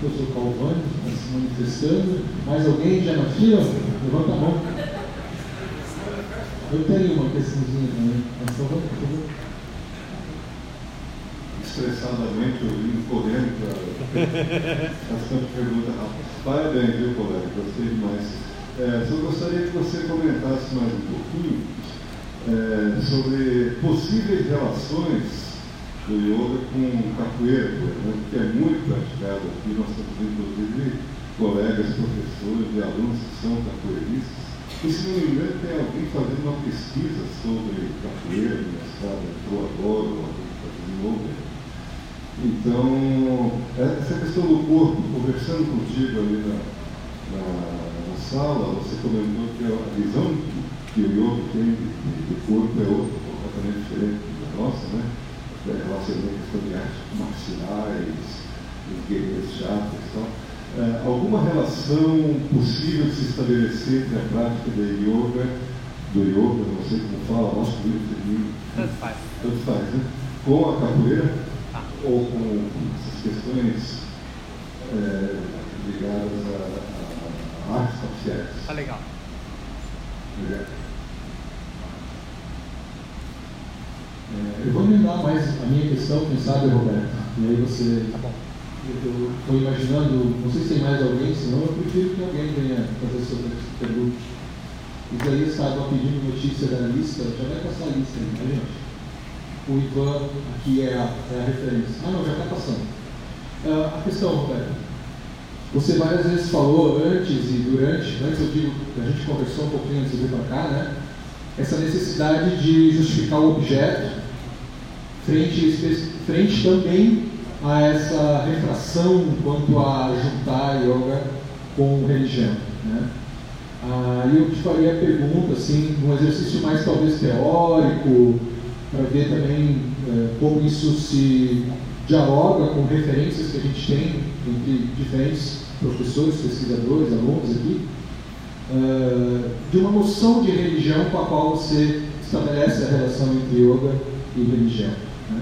Professor Calvani está se manifestando. Mais alguém já na fila? Levanta a mão. Eu tenho uma questãozinha também. Favor. Estressadamente ouvindo, correndo para bastante pergunta rápida. Parabéns, viu, colega? Gostei demais. É, só gostaria que você comentasse mais um pouquinho é, sobre possíveis relações do yoga com capoeira, né, que é muito praticado aqui. Nós temos, inclusive, colegas, professores e alunos que são capoeiristas. E, se não me engano, tem alguém fazendo uma pesquisa sobre capoeira estado, entrou agora, ou alguém fazendo novo. Então, essa questão do corpo, conversando contigo ali na, na, na sala, você comentou que a visão que o yoga tem do corpo é outra, completamente diferente da nossa, né? É, relacionamento questão de artes marciais, os guerreiros chakras e tal. É, alguma relação possível de se estabelecer entre a prática da yoga, do yoga, não sei como fala, masculino, feminino. Tanto faz. Tanto faz, né? Com a capoeira. Ou com essas questões é, ligadas a, a, a artes marciais. Tá legal. Obrigado. É, eu vou emendar mais a minha questão, quem sabe, Roberto. E aí você. Tá bom. Eu estou imaginando, não sei se tem mais alguém, senão eu prefiro que alguém venha fazer sua pergunta. Isaías estava pedindo notícia da lista, já vai passar a lista aí, né, gente? O Ivan aqui é a, é a referência. Ah, não, já está passando. Uh, a questão, Roberto. Você várias vezes falou antes e durante, antes eu digo, a gente conversou um pouquinho antes de vir para cá, né? Essa necessidade de justificar o objeto frente, frente também a essa refração quanto a juntar yoga com religião. Né? Ah, eu te faria a pergunta, assim, um exercício mais talvez teórico, para ver também é, como isso se dialoga com referências que a gente tem entre diferentes professores, pesquisadores, alunos aqui, uh, de uma noção de religião com a qual você estabelece a relação entre yoga e religião. Né?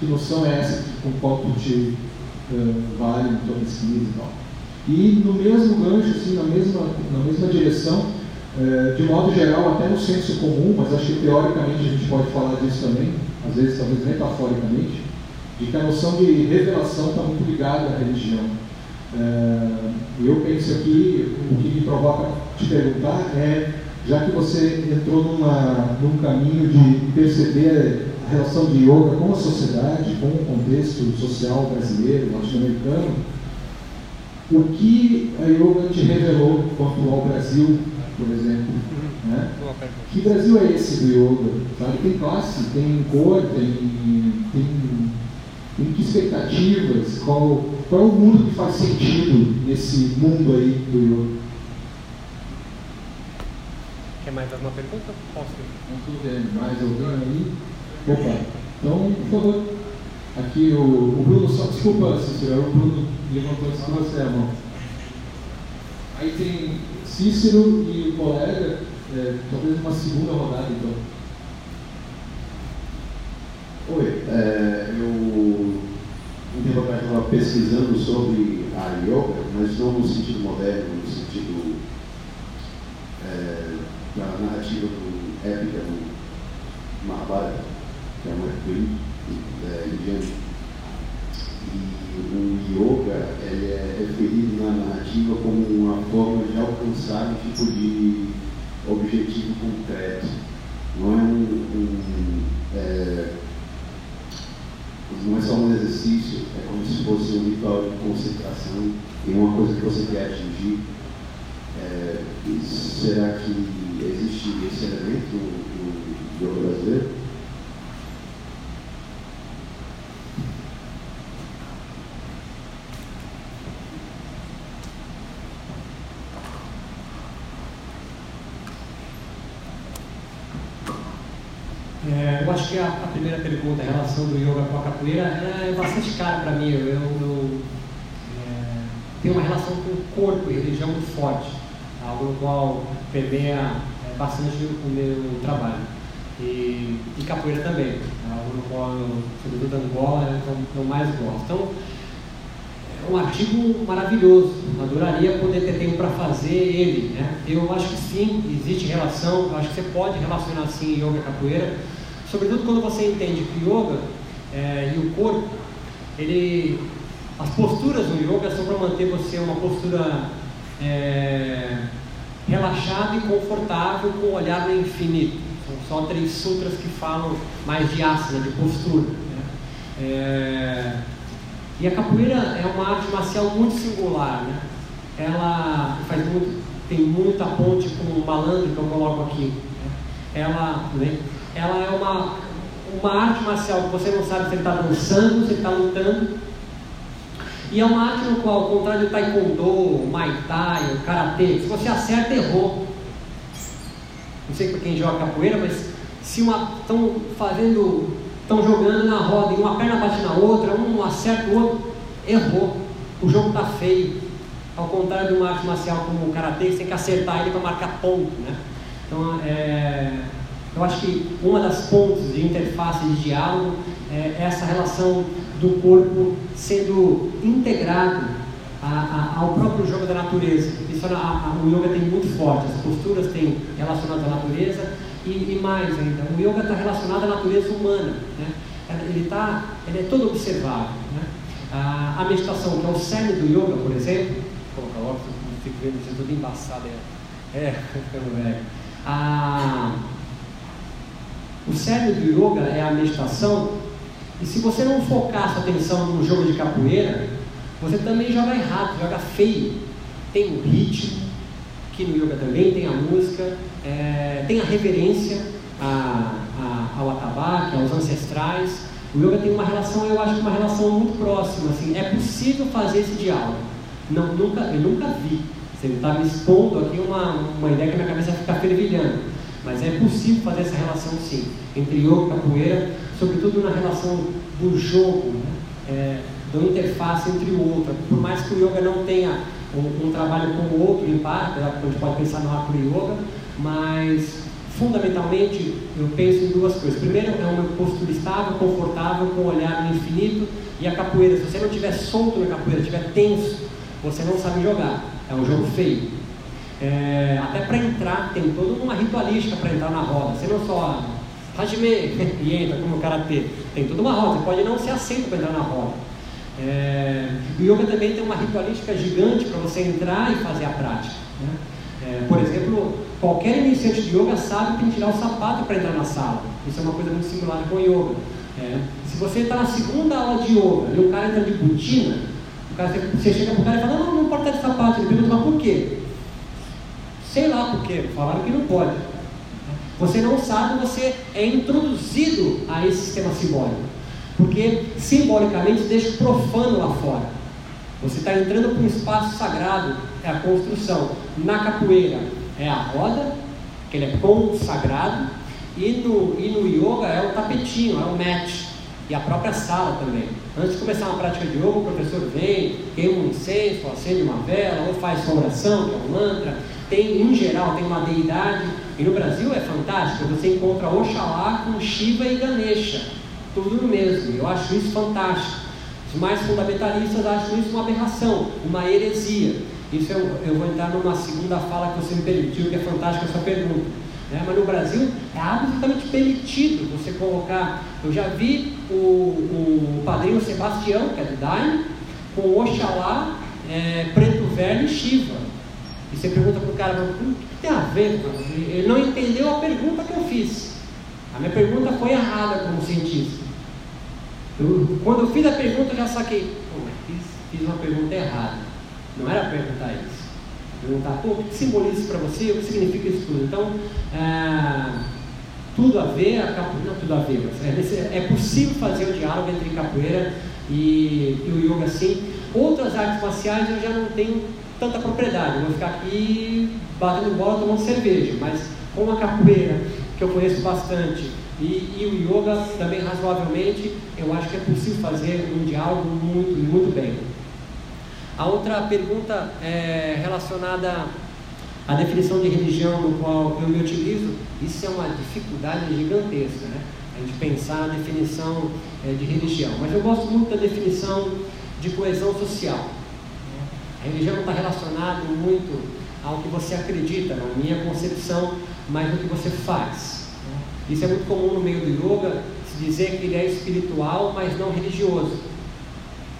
Que noção é essa com qual tu te uh, vale na tua pesquisa e tal? E no mesmo gancho, assim, na mesma, na mesma direção, uh, de modo geral, até no senso comum, mas acho que teoricamente a gente pode falar disso também, às vezes talvez metaforicamente, de que a noção de revelação está muito ligada à religião. Uh, eu penso aqui, o que me provoca te perguntar é, já que você entrou numa, num caminho de perceber a relação de yoga com a sociedade, com o contexto social brasileiro, latino-americano, o que a yoga te revelou quanto ao Brasil, por exemplo? Uhum. Né? Que Brasil é esse do yoga? Sabe? Tem classe, tem cor, tem, tem, tem que expectativas? Qual, qual é o mundo que faz sentido nesse mundo aí do yoga? Quer mais alguma pergunta? Posso? Não tudo Mais alguém aí? Opa, então, por favor. Aqui o, o Bruno, só desculpa, Cícero, o Bruno levantou antes de você a mão. Aí tem Cícero e o colega, é, talvez uma segunda rodada então. Oi, é, eu um tempo atrás estava pesquisando sobre a yoga, mas não no sentido moderno, no sentido é, da narrativa do épica do Mahabharata que é uma vertente é. O yoga ele é referido na narrativa como uma forma de alcançar um tipo de objetivo concreto. Não é um, um é, não é só um exercício, é como se fosse um ritual de concentração em uma coisa que você quer atingir. É, será que existe esse elemento no, no yoga brasileiro? É, eu acho que a, a, primeira pergunta, a relação do yoga com a capoeira, é bastante cara para mim. Eu, eu é, tenho uma relação com o corpo e religião muito forte, algo no qual permeia é, bastante o meu trabalho. E, e capoeira também, algo no qual, eu, sobretudo Angola, é o que eu mais gosto. Então, é um artigo maravilhoso. Adoraria poder ter tempo para fazer ele. Né? Eu acho que sim, existe relação. Eu acho que você pode relacionar sim yoga e capoeira, sobretudo quando você entende que o yoga é, e o corpo, ele, as posturas do yoga são para manter você uma postura é, relaxada e confortável com o olhar no infinito. São só três sutras que falam mais de asana, de postura. Né? É, e a capoeira é uma arte marcial muito singular, né? Ela faz muito, tem muita ponte com o malandro que eu coloco aqui. Né? Ela, né? Ela é uma, uma arte marcial que você não sabe se ele está dançando, se ele está lutando. E é uma arte no qual, ao contrário do taekwondo, muay thai, karatê, se você acerta, errou. Não sei para quem joga capoeira, mas se estão fazendo estão jogando na roda e uma perna bate na outra, um acerta o outro, errou. O jogo está feio. Ao contrário de uma arte marcial como o karatê, você tem que acertar ele para marcar ponto. Né? Então, é, eu acho que uma das pontes de interface de diálogo é essa relação do corpo sendo integrado a, a, ao próprio jogo da natureza. Isso, a, o yoga tem muito forte, as posturas têm relacionadas à natureza e, e mais ainda, o yoga está relacionado à natureza humana. Né? Ele, tá, ele é todo observável. Né? A, meditação, que é o cerne do yoga, por exemplo, colocar óculos, fico vendo tudo embaçado. É, é ficando velho. O cerne do yoga é a meditação, e se você não focar sua atenção no jogo de capoeira, você também joga errado, joga feio. Tem o ritmo, que no yoga também tem a música, é, tem a reverência a, a, ao atabaque, aos ancestrais. O yoga tem uma relação, eu acho uma relação muito próxima. Assim, é possível fazer esse diálogo. Não, nunca, eu nunca vi. Você está me expondo aqui uma, uma ideia que a minha cabeça fica fervilhando. Mas é possível fazer essa relação sim, entre yoga e capoeira, sobretudo na relação do jogo, né? é, da interface entre o outro. Por mais que o yoga não tenha um, um trabalho com o outro em par, apesar que a gente pode pensar no Akura Yoga, mas fundamentalmente eu penso em duas coisas. Primeiro é uma postura estável, confortável, com o olhar no infinito, e a capoeira, se você não estiver solto na capoeira, estiver tenso, você não sabe jogar. É um jogo feio. É, até para entrar, tem toda uma ritualística para entrar na roda. Você não só Hajime e entra como karatê. Tem toda uma roda. Você pode não ser aceito para entrar na roda. É, o yoga também tem uma ritualística gigante para você entrar e fazer a prática. Né? É, por exemplo, qualquer iniciante de yoga sabe que tem que tirar o sapato para entrar na sala. Isso é uma coisa muito similar com o yoga. É, se você está na segunda aula de yoga e o cara entra de botina, o cara, você chega para o cara e fala: Não, não estar de sapato. Ele pergunta: Mas por quê? Sei lá por quê. Falaram que não pode. Você não sabe, você é introduzido a esse sistema simbólico. Porque simbolicamente deixa o profano lá fora. Você está entrando para um espaço sagrado, é a construção. Na capoeira é a roda, que ele é consagrado, e no, e no yoga é o tapetinho, é o mat, e a própria sala também. Antes de começar uma prática de yoga, o professor vem, queima um incenso, acende uma vela, ou faz sua oração, que é um mantra. Tem, em geral, tem uma deidade, e no Brasil é fantástico, você encontra Oxalá com Shiva e Ganesha tudo no mesmo. Eu acho isso fantástico. Os mais fundamentalistas acham isso uma aberração, uma heresia. Isso eu, eu vou entrar numa segunda fala que você me permitiu, que é fantástica essa pergunta. Né? Mas no Brasil é absolutamente permitido você colocar. Eu já vi o, o padrinho Sebastião, que é do Daime, com Oxalá, é, Preto Velho e Shiva. E você pergunta para o cara, o que tem a ver? Ele não entendeu a pergunta que eu fiz. A minha pergunta foi errada como cientista. Eu, quando eu fiz a pergunta, eu já saquei. Pô, fiz, fiz uma pergunta errada. Não era perguntar isso. Perguntar, pô, o que simboliza isso para você? O que significa isso tudo? Então, é, tudo a ver, a capoeira, não tudo a ver, mas é, é possível fazer o diálogo entre capoeira e, e, o yoga sim. Outras artes marciais eu já não tenho tanta propriedade. Eu vou ficar aqui batendo bola tomando cerveja, mas com a capoeira, que eu conheço bastante, E, e, o yoga também razoavelmente, eu acho que é possível fazer um diálogo muito, muito bem. A outra pergunta é relacionada à definição de religião no qual eu me utilizo. Isso é uma dificuldade gigantesca, né? A gente pensar a definição é, de religião. Mas eu gosto muito da definição de coesão social. A religião está relacionada muito ao que você acredita, na minha concepção, mas no que você faz. Isso é muito comum no meio do yoga, se dizer que ele é espiritual, mas não religioso.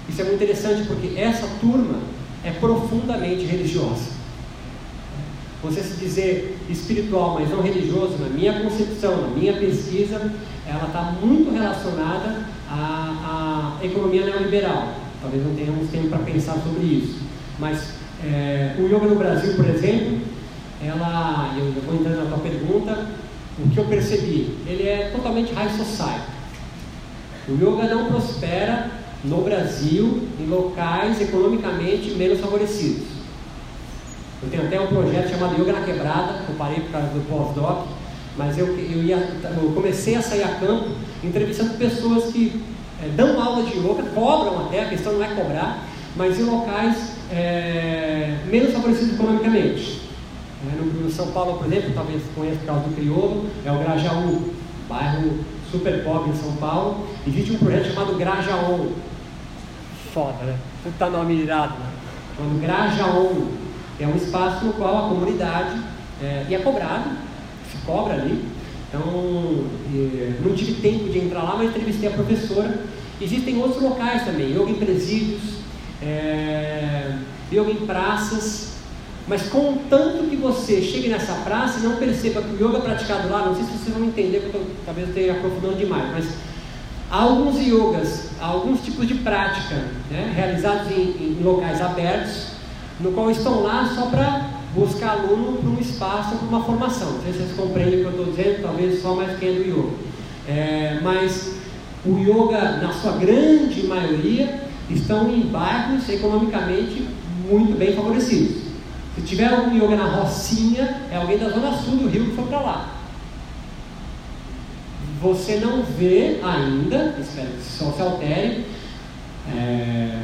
Isso é muito interessante porque essa turma é profundamente religiosa. Você se dizer espiritual, mas não religioso, na minha concepção, na minha pesquisa, ela está muito relacionada à, à economia neoliberal. Talvez não tenhamos tempo para pensar sobre isso. Mas é, o yoga no Brasil, por exemplo, ela, eu vou entrando na tua pergunta, o que eu percebi, ele é totalmente high society. O yoga não prospera no Brasil em locais economicamente menos favorecidos. Eu tenho até um projeto chamado Yoga na Quebrada, que eu parei por causa do pós-doc, mas eu, eu, ia, eu comecei a sair a campo entrevistando pessoas que é, dão aula de yoga, cobram até, a questão não é cobrar, mas em locais é, menos favorecidos economicamente. É, no, São Paulo, por exemplo, talvez conheça por causa do crioulo, é o Grajaú, bairro super pobre em São Paulo. Existe um projeto chamado Grajaon. Foda, né? Puta nome irado, né? Chamado Grajaon. É um espaço no qual a comunidade é, e é cobrado, se cobra ali. Então, não tive tempo de entrar lá, mas entrevistei a professora. Existem outros locais também, yoga em presídios, é, yoga em praças, mas contanto que você chegue nessa praça e não perceba que o yoga praticado lá, não sei se vocês vão entender, porque eu, talvez eu esteja aprofundando demais, mas há alguns yogas, há alguns tipos de prática né, realizados em, em locais abertos, no qual estão lá só para buscar aluno para um espaço, para uma formação. Não sei se vocês compreendem o que eu estou dizendo, talvez só mais quem é do yoga. É, mas o yoga, na sua grande maioria, estão em bairros economicamente muito bem favorecidos. Se tiver algum yoga na Rocinha, é alguém da zona sul do Rio que foi para lá. Você não vê ainda, espero que só se altere, é,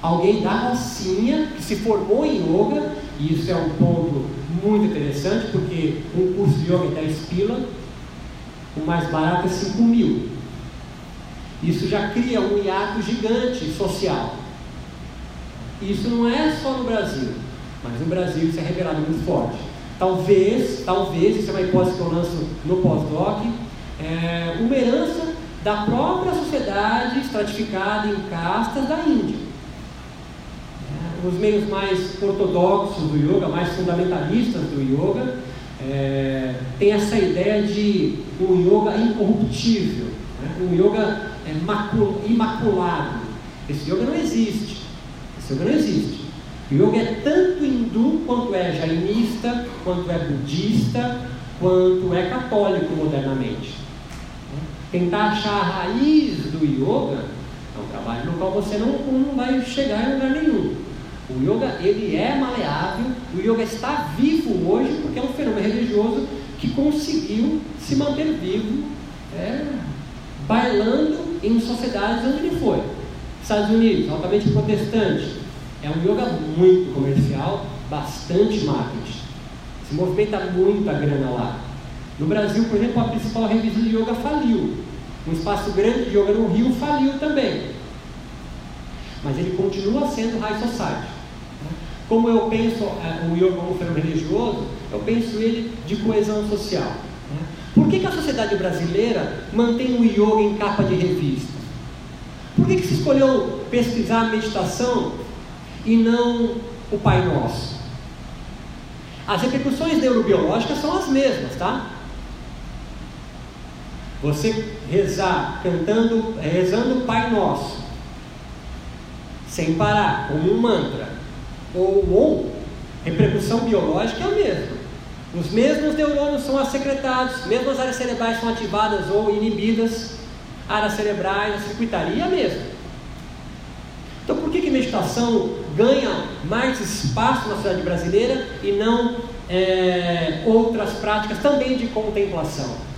alguém da Rocinha que se formou em yoga, e isso é um ponto muito interessante, porque um curso de yoga é 10 pila, o mais barato é 5 mil. Isso já cria um hiato gigante social. Isso não é só no Brasil, mas no Brasil isso é revelado muito forte. Talvez, talvez, isso é uma hipótese que eu lanço no pós-doc, é uma herança da própria sociedade estratificada em castas da Índia. É, os meios mais ortodoxos do yoga, mais fundamentalistas do yoga, é, tem essa ideia de um yoga incorruptível, né? um yoga é, imaculado. Esse yoga não existe. Esse yoga não existe. O yoga é tanto hindu quanto é jainista, quanto é budista, quanto é católico modernamente. Tentar achar a raiz do yoga é um trabalho no qual você não, não vai chegar em lugar nenhum. O yoga ele é maleável, o yoga está vivo hoje porque é um fenômeno religioso que conseguiu se manter vivo, é, bailando em sociedades onde ele foi. Estados Unidos, altamente protestante, é um yoga muito comercial, bastante marketing. Se movimenta muita grana lá. No Brasil, por exemplo, a principal revista de yoga faliu. Um espaço grande de yoga no Rio faliu também. Mas ele continua sendo high society. Como eu penso é, o yoga como fenômeno religioso, eu penso ele de coesão social. Por que, que a sociedade brasileira mantém o yoga em capa de revista? Por que, que se escolheu pesquisar a meditação e não o Pai Nosso? As repercussões neurobiológicas são as mesmas, tá? Você rezar, cantando, rezando o Pai Nosso, sem parar, como um mantra, ou ou, repercussão biológica é a mesma. Os mesmos neurônios são secretados, mesmas áreas cerebrais são ativadas ou inibidas, áreas cerebrais, a circuitaria é mesma. Então por que, que meditação ganha mais espaço na sociedade brasileira e não é, outras práticas também de contemplação?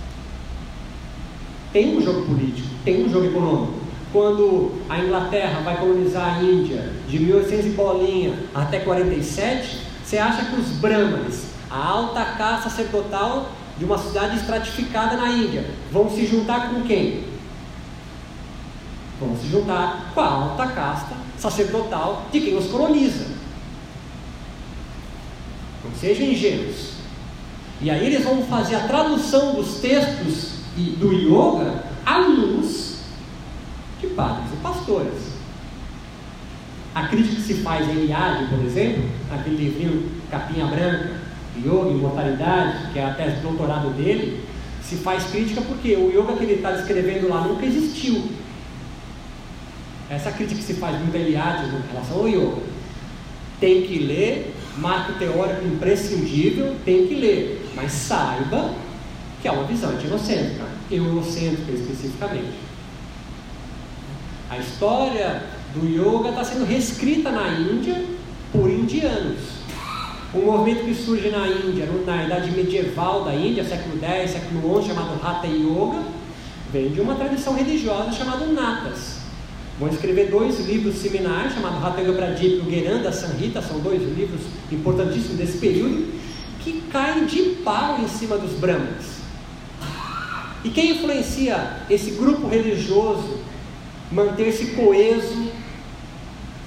Tem um jogo político, tem um jogo econômico. Quando a Inglaterra vai colonizar a Índia de 1800 e bolinha até 47, você acha que os brahmanes, a alta casta sacerdotal de uma cidade estratificada na Índia, vão se juntar com quem? Vão se juntar com a alta casta sacerdotal de quem os coloniza. Não sejam ingênuos. E aí eles vão fazer a tradução dos textos do yoga à luz de padres e pastores. A crítica que se faz em Eliade, por exemplo, aquele livrinho Capinha Branca, Yoga, Imortalidade, que é a tese de doutorado dele, se faz crítica porque o yoga que ele está descrevendo lá nunca existiu. Essa crítica que se faz muito a Eliade em relação ao yoga. Tem que ler, marco teórico imprescindível, tem que ler, mas saiba que é uma visão antinocêntrica, eurocêntrica especificamente. A história do yoga está sendo reescrita na Índia por indianos. Um movimento que surge na Índia, na idade medieval da Índia, século X, século XI, chamado Hatha Yoga, vem de uma tradição religiosa chamada Natas. Vão escrever dois livros seminais, chamados Hatha Yoga Pradip e o Geranda Sanhita, são dois livros importantíssimos desse período, que caem de pau em cima dos brahmanes. E quem influencia esse grupo religioso manter-se coeso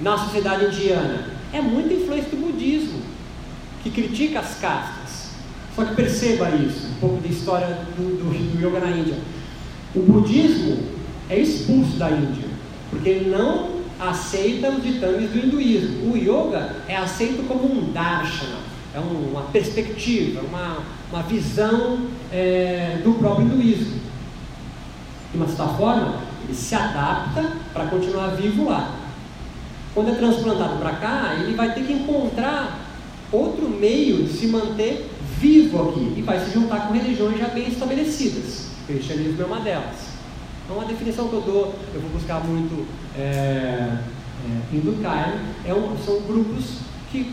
na sociedade indiana? É muita influência do budismo, que critica as castas. Só que perceba isso, um pouco da história do, do, do yoga na Índia. O budismo é expulso da Índia, porque ele não aceita os ditames do hinduísmo. O yoga é aceito como um darshana, é uma perspectiva, uma, uma visão é, do próprio hinduísmo. De uma certa forma, ele se adapta para continuar vivo lá. Quando é transplantado para cá, ele vai ter que encontrar outro meio de se manter vivo aqui e vai se juntar com religiões já bem estabelecidas. O cristianismo é uma delas. Então, a definição que eu dou, eu vou buscar muito é, é, Hindukai, é um, são grupos que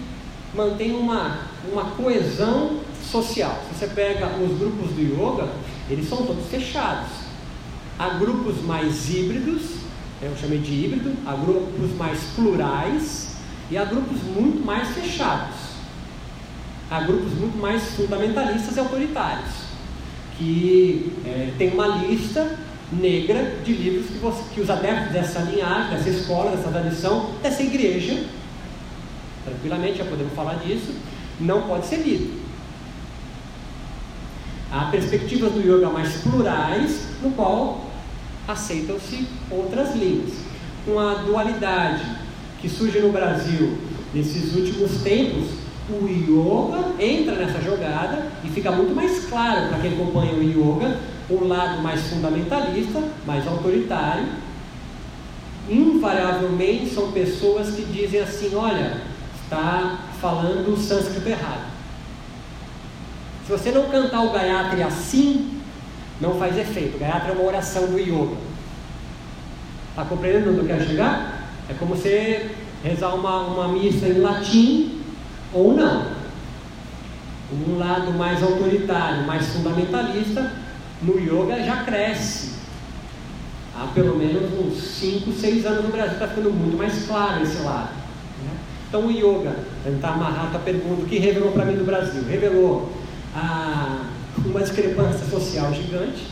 mantêm uma, uma coesão social. Se você pega os grupos do yoga, eles são todos fechados. Há grupos mais híbridos, eu chamei de híbrido, há grupos mais plurais e há grupos muito mais fechados. Há grupos muito mais fundamentalistas e autoritários, que é, tem uma lista negra de livros que, você, que os adeptos dessa linhagem, dessa escola, dessa tradição, dessa igreja, tranquilamente já podemos falar disso, não pode ser lido. Há perspectivas do yoga mais plurais, no qual aceitam-se outras linhas. Com a dualidade que surge no Brasil nesses últimos tempos, o yoga entra nessa jogada e fica muito mais claro para quem acompanha o yoga um lado mais fundamentalista, mais autoritário. Invariavelmente são pessoas que dizem assim: olha, está falando o sânscrito errado. Se você não cantar o Gayatri assim, não faz efeito. O Gayatri é uma oração do yoga. Está compreendendo onde eu quero chegar? É como você rezar uma, uma missa em latim ou não. Um lado mais autoritário, mais fundamentalista, no yoga já cresce. Há pelo menos uns 5, 6 anos no Brasil está ficando muito mais claro esse lado. Né? Então o yoga, tentar amarrar a pergunta, o que revelou para mim no Brasil? Revelou a, uma discrepância social gigante,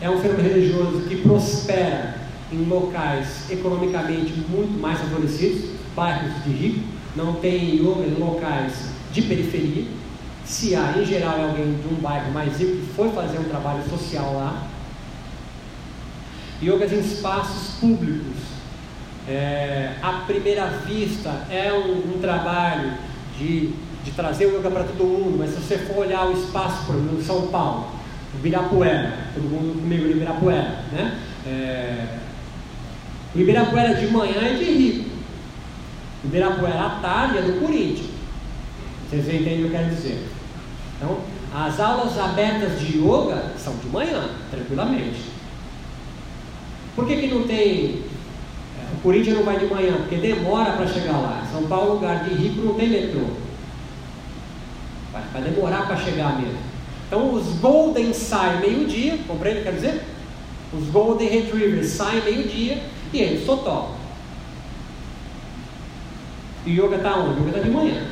é um fenômeno religioso que prospera em locais economicamente muito mais favorecidos, bairros de rico, não tem yoga em locais de periferia, se há, em geral, é alguém de um bairro mais rico que foi fazer um trabalho social lá. Yogas em espaços públicos. É, à primeira vista, é um, um trabalho de, de, trazer o yoga para todo mundo, mas se você for olhar o espaço, por exemplo, São Paulo, Ibirapuera, todo mundo comigo no Ibirapuera, né? É, o Ibirapuera de manhã é de rico, o Ibirapuera à tarde é do Corinthians. Vocês entendem o que eu quero dizer? Então, as aulas abertas de yoga são de manhã, tranquilamente. Por que, que não tem. É, o Corinthians não vai de manhã? Porque demora para chegar lá. São Paulo, lugar de rico, não tem metrô. Vai, vai demorar para chegar mesmo. Então, os Golden saem meio-dia, compreende quer dizer? Os Golden Retrievers saem meio-dia e eles só tocam. E o yoga está onde? O yoga está de manhã.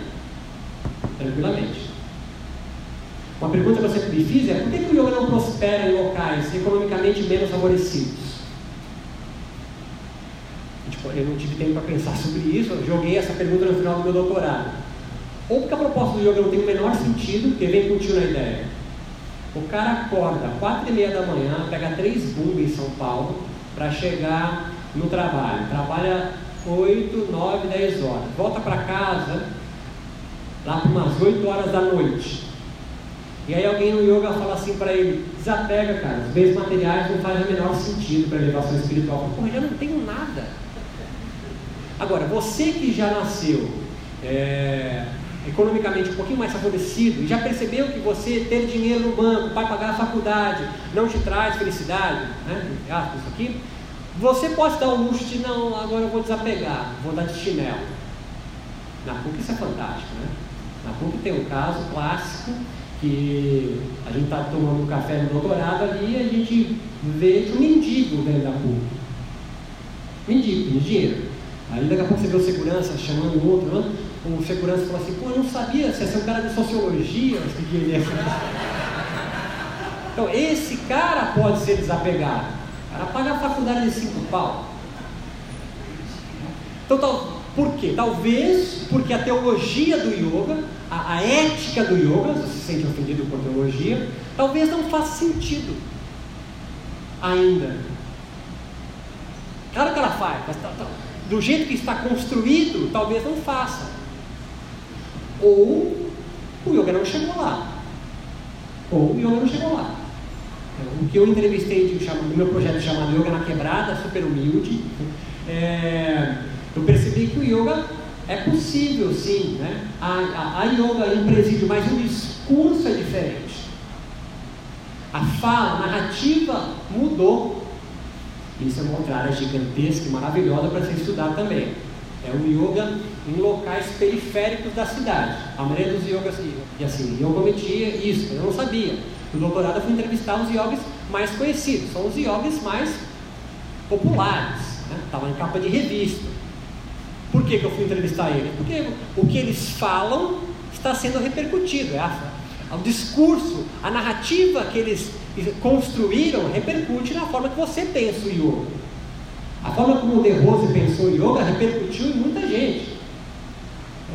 Tranquilamente. Uma pergunta que eu sempre me fiz é por que, que o yoga não prospera em locais economicamente menos favorecidos? Tipo, eu não tive tempo para pensar sobre isso, eu joguei essa pergunta no final do meu doutorado. Ou porque a proposta do yoga não tem o menor sentido, que vem contigo na ideia. O cara acorda às quatro e meia da manhã, pega três bumbas em São Paulo para chegar no trabalho. Trabalha 8, 9, 10 horas. Volta para casa lá por umas 8 horas da noite. E aí alguém no yoga fala assim para ele, desapega, cara, os bens materiais não fazem o menor sentido para a elevação espiritual. Pô, eu já não tenho nada. Agora, você que já nasceu é, economicamente um pouquinho mais favorecido e já percebeu que você ter dinheiro no banco para pagar a faculdade não te traz felicidade, né? Isso aqui, você pode dar o luxo de não, agora eu vou desapegar, vou dar de chinelo. Na PUC isso é fantástico, né? Na PUC tem um caso clássico que a gente está tomando um café no doutorado ali e a gente vê um mendigo dentro da PUC. Mendigo, dinheiro. Aí daqui a pouco você vê o segurança chamando o outro, né? O segurança fala assim, pô, eu não sabia se é um cara de sociologia, o que ele é. Então, esse cara pode ser desapegado. O cara paga a faculdade de cinco pau. Então, tal, por quê? Talvez porque a teologia do yoga, a, a ética do yoga, você se sente ofendido com a teologia, talvez não faça sentido ainda. Claro que ela faz, mas tá, tá, do jeito que está construído, talvez não faça. Ou o yoga não chegou lá. Ou o yoga não chegou lá. Então, o que eu entrevistei de, do meu projeto chamado Yoga na Quebrada, super humilde, é, eu percebi que o yoga é possível sim. Né? A, a, a yoga em presídio, mas o discurso é diferente. A fala, a narrativa mudou. Isso é uma outra área gigantesca e maravilhosa para ser estudado também. É o yoga em locais periféricos da cidade. A maioria dos yogas, e assim, eu cometia isso, eu não sabia. No doutorado eu fui entrevistar os yogis mais conhecidos, são os yogis mais populares, estavam né? em capa de revista. Por que, que eu fui entrevistar eles? Porque o que eles falam está sendo repercutido. É o discurso, a narrativa que eles construíram repercute na forma que você pensa o yoga. A forma como o De Rose pensou o yoga repercutiu em muita gente.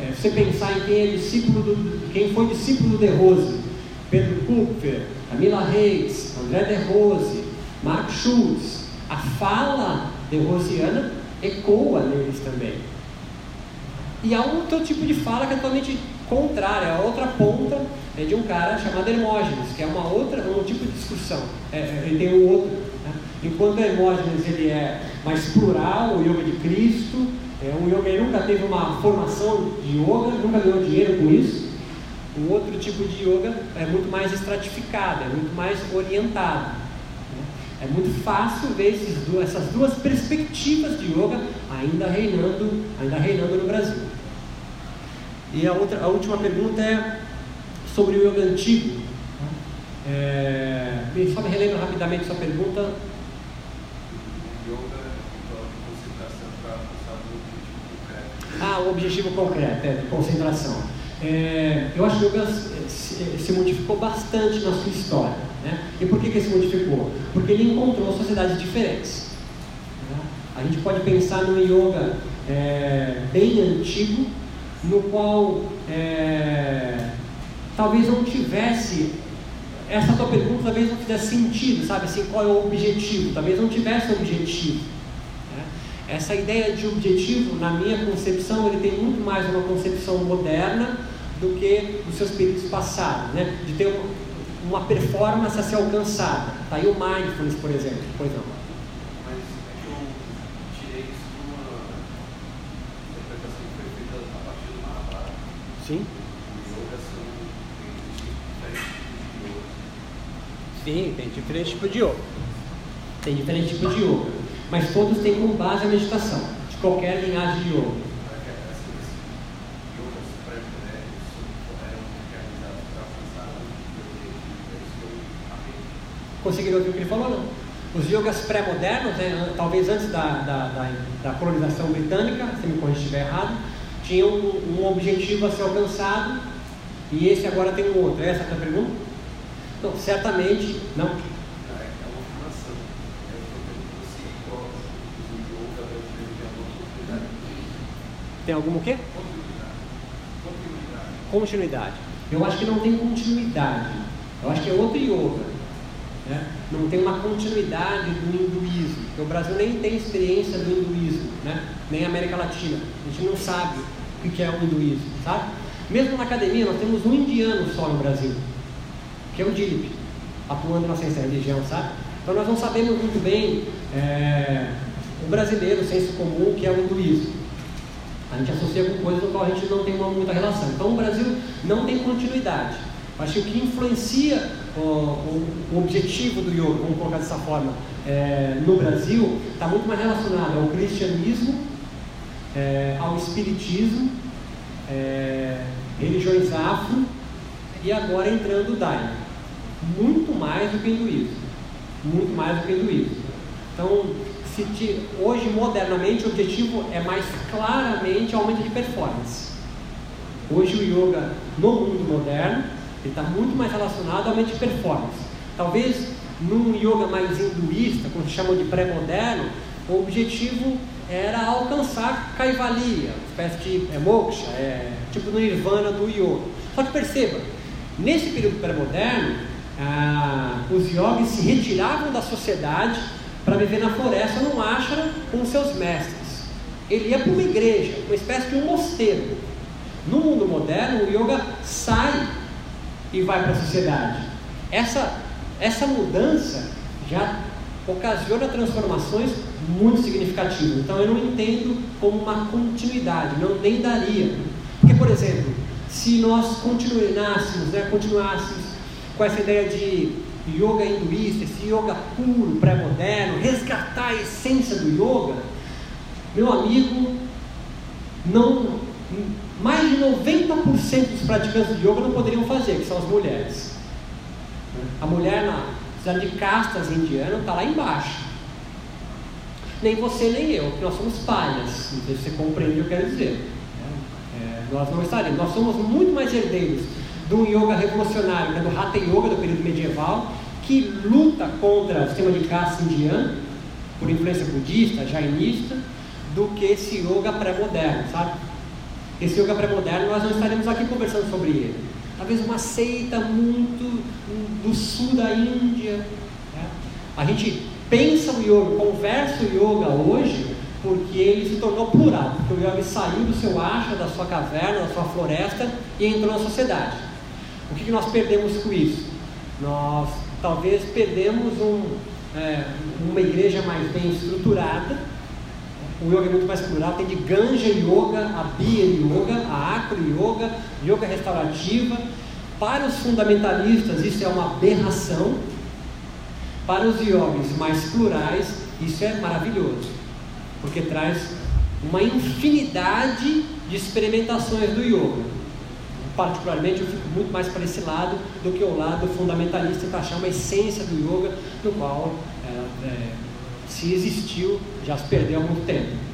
É, você pensar em quem é discípulo do, quem foi discípulo De Rose, Pedro Kupfer, Camila Reis, André De Rose, Mark Schultz, a fala de Rosiana ecoa neles também. E há outro tipo de fala que é totalmente contrária, a outra ponta é de um cara chamado Hermógenes, que é uma outra, um tipo de discussão. É, é ele tem um outro. Né? Enquanto Hermógenes ele é mais plural, o yoga de Cristo, é um yoga nunca teve uma formação de yoga, nunca ganhou dinheiro com isso. O outro tipo de yoga é muito mais estratificado, é muito mais orientado. Né? É muito fácil ver esses, essas duas perspectivas de yoga ainda reinando, ainda reinando no Brasil. E a, outra, a última pergunta é sobre o yoga antigo. É, só me relembra rapidamente sua pergunta. Yoga Ah, o objetivo concreto, é, concentração. É, eu acho que o yoga se, se, modificou bastante na sua história. Né? E por que, que ele se modificou? Porque ele encontrou sociedades diferentes. Né? A gente pode pensar no yoga é, bem antigo, no qual é, talvez não tivesse essa tua pergunta talvez não fizesse sentido, sabe assim, qual é o objetivo? Talvez não tivesse objetivo. Essa ideia de objetivo, na minha concepção, ele tem muito mais uma concepção moderna do que os seus períodos passados, né? de ter uma, uma performance a ser alcançada. Está aí o mindfulness, por exemplo. Pois não. Mas é que eu tirei isso de uma interpretação que foi feita a partir do Mahabharata. Sim. Sim, tem diferente tipo de yoga. Tem diferente tipo de yoga mas todos têm como base a meditação, de qualquer linhagem de yoga. Conseguiram ouvir o que ele falou? Não. Os yogas pré-modernos, né, talvez antes da, da, da, da, colonização britânica, se me corrija se estiver errado, tinham um, um, objetivo a ser alcançado e esse agora tem um outro. É essa a tua pergunta? Então, certamente não. Tem algum o quê? Continuidade. Eu acho que não tem continuidade. Eu acho que é outro yoga. Né? Não tem uma continuidade do hinduísmo. Porque o Brasil nem tem experiência do hinduísmo, né? nem a América Latina. A gente não sabe o que é o hinduísmo, sabe? Mesmo na academia, nós temos um indiano só no Brasil, que é o Dilip, atuando na ciência da religião, sabe? Então nós não sabemos muito bem é, o brasileiro, o senso comum, que é o hinduísmo. A gente associa com coisas com qual a gente não tem uma, muita relação. Então o Brasil não tem continuidade. Acho que o que influencia o, o, o objetivo do yoga, vamos colocar dessa forma, é, no Brasil, está muito mais relacionado ao cristianismo, é, ao espiritismo, é, religiões afro e agora entrando o Daime. Muito mais do que hinduísmo. Muito mais do que hinduísmo. Então, se hoje, modernamente, o objetivo é mais claramente aumento de performance. Hoje o yoga, no mundo moderno, está muito mais relacionado ao aumento de performance. Talvez num yoga mais hinduísta, como se chama de pré-moderno, o objetivo era alcançar Kaivalya, espécie de é, moksha, é, tipo do nirvana do yoga. Só que perceba, nesse período pré-moderno, ah, os yogis se retiravam da sociedade para viver na floresta num ashram com seus mestres. Ele ia para uma igreja, uma espécie de um mosteiro. No mundo moderno, o yoga sai e vai para a sociedade. Essa, essa mudança já ocasiona transformações muito significativas. Então eu não entendo como uma continuidade, não nem daria. Porque, por exemplo, se nós continuássemos, né, continuássemos com essa ideia de yoga hinduísta, esse yoga puro, pré-moderno, resgatar a essência do yoga, meu amigo, não, mais de 90% dos praticantes de yoga não poderiam fazer, que são as mulheres. A mulher na cidade de castas indiana está lá embaixo. Nem você nem eu, porque nós somos palhas. Não sei se você compreende o que eu quero dizer. É, nós não estaremos. Nós somos muito mais herdeiros um yoga revolucionário, que é do Hatha Yoga do período medieval, que luta contra o sistema de caça indiano, por influência budista, jainista, do que esse yoga pré-moderno, sabe? Esse yoga pré-moderno, nós não estaremos aqui conversando sobre ele. Talvez uma seita muito do sul da Índia. Né? A gente pensa o yoga, conversa o yoga hoje, porque ele se tornou plural, porque o yoga saiu do seu ashram, da sua caverna, da sua floresta e entrou na sociedade. O que, nós perdemos com isso? Nós talvez perdemos um, é, uma igreja mais bem estruturada. O yoga é muito mais plural, tem de Ganja Yoga, a Bia Yoga, a Acro Yoga, Yoga restaurativa. Para os fundamentalistas, isso é uma aberração. Para os yogis mais plurais, isso é maravilhoso, porque traz uma infinidade de experimentações do yoga particularmente, eu fico muito mais para esse lado do que o lado fundamentalista, para achar uma essência do yoga, do qual, é, é, se existiu, já se perdeu há muito tempo.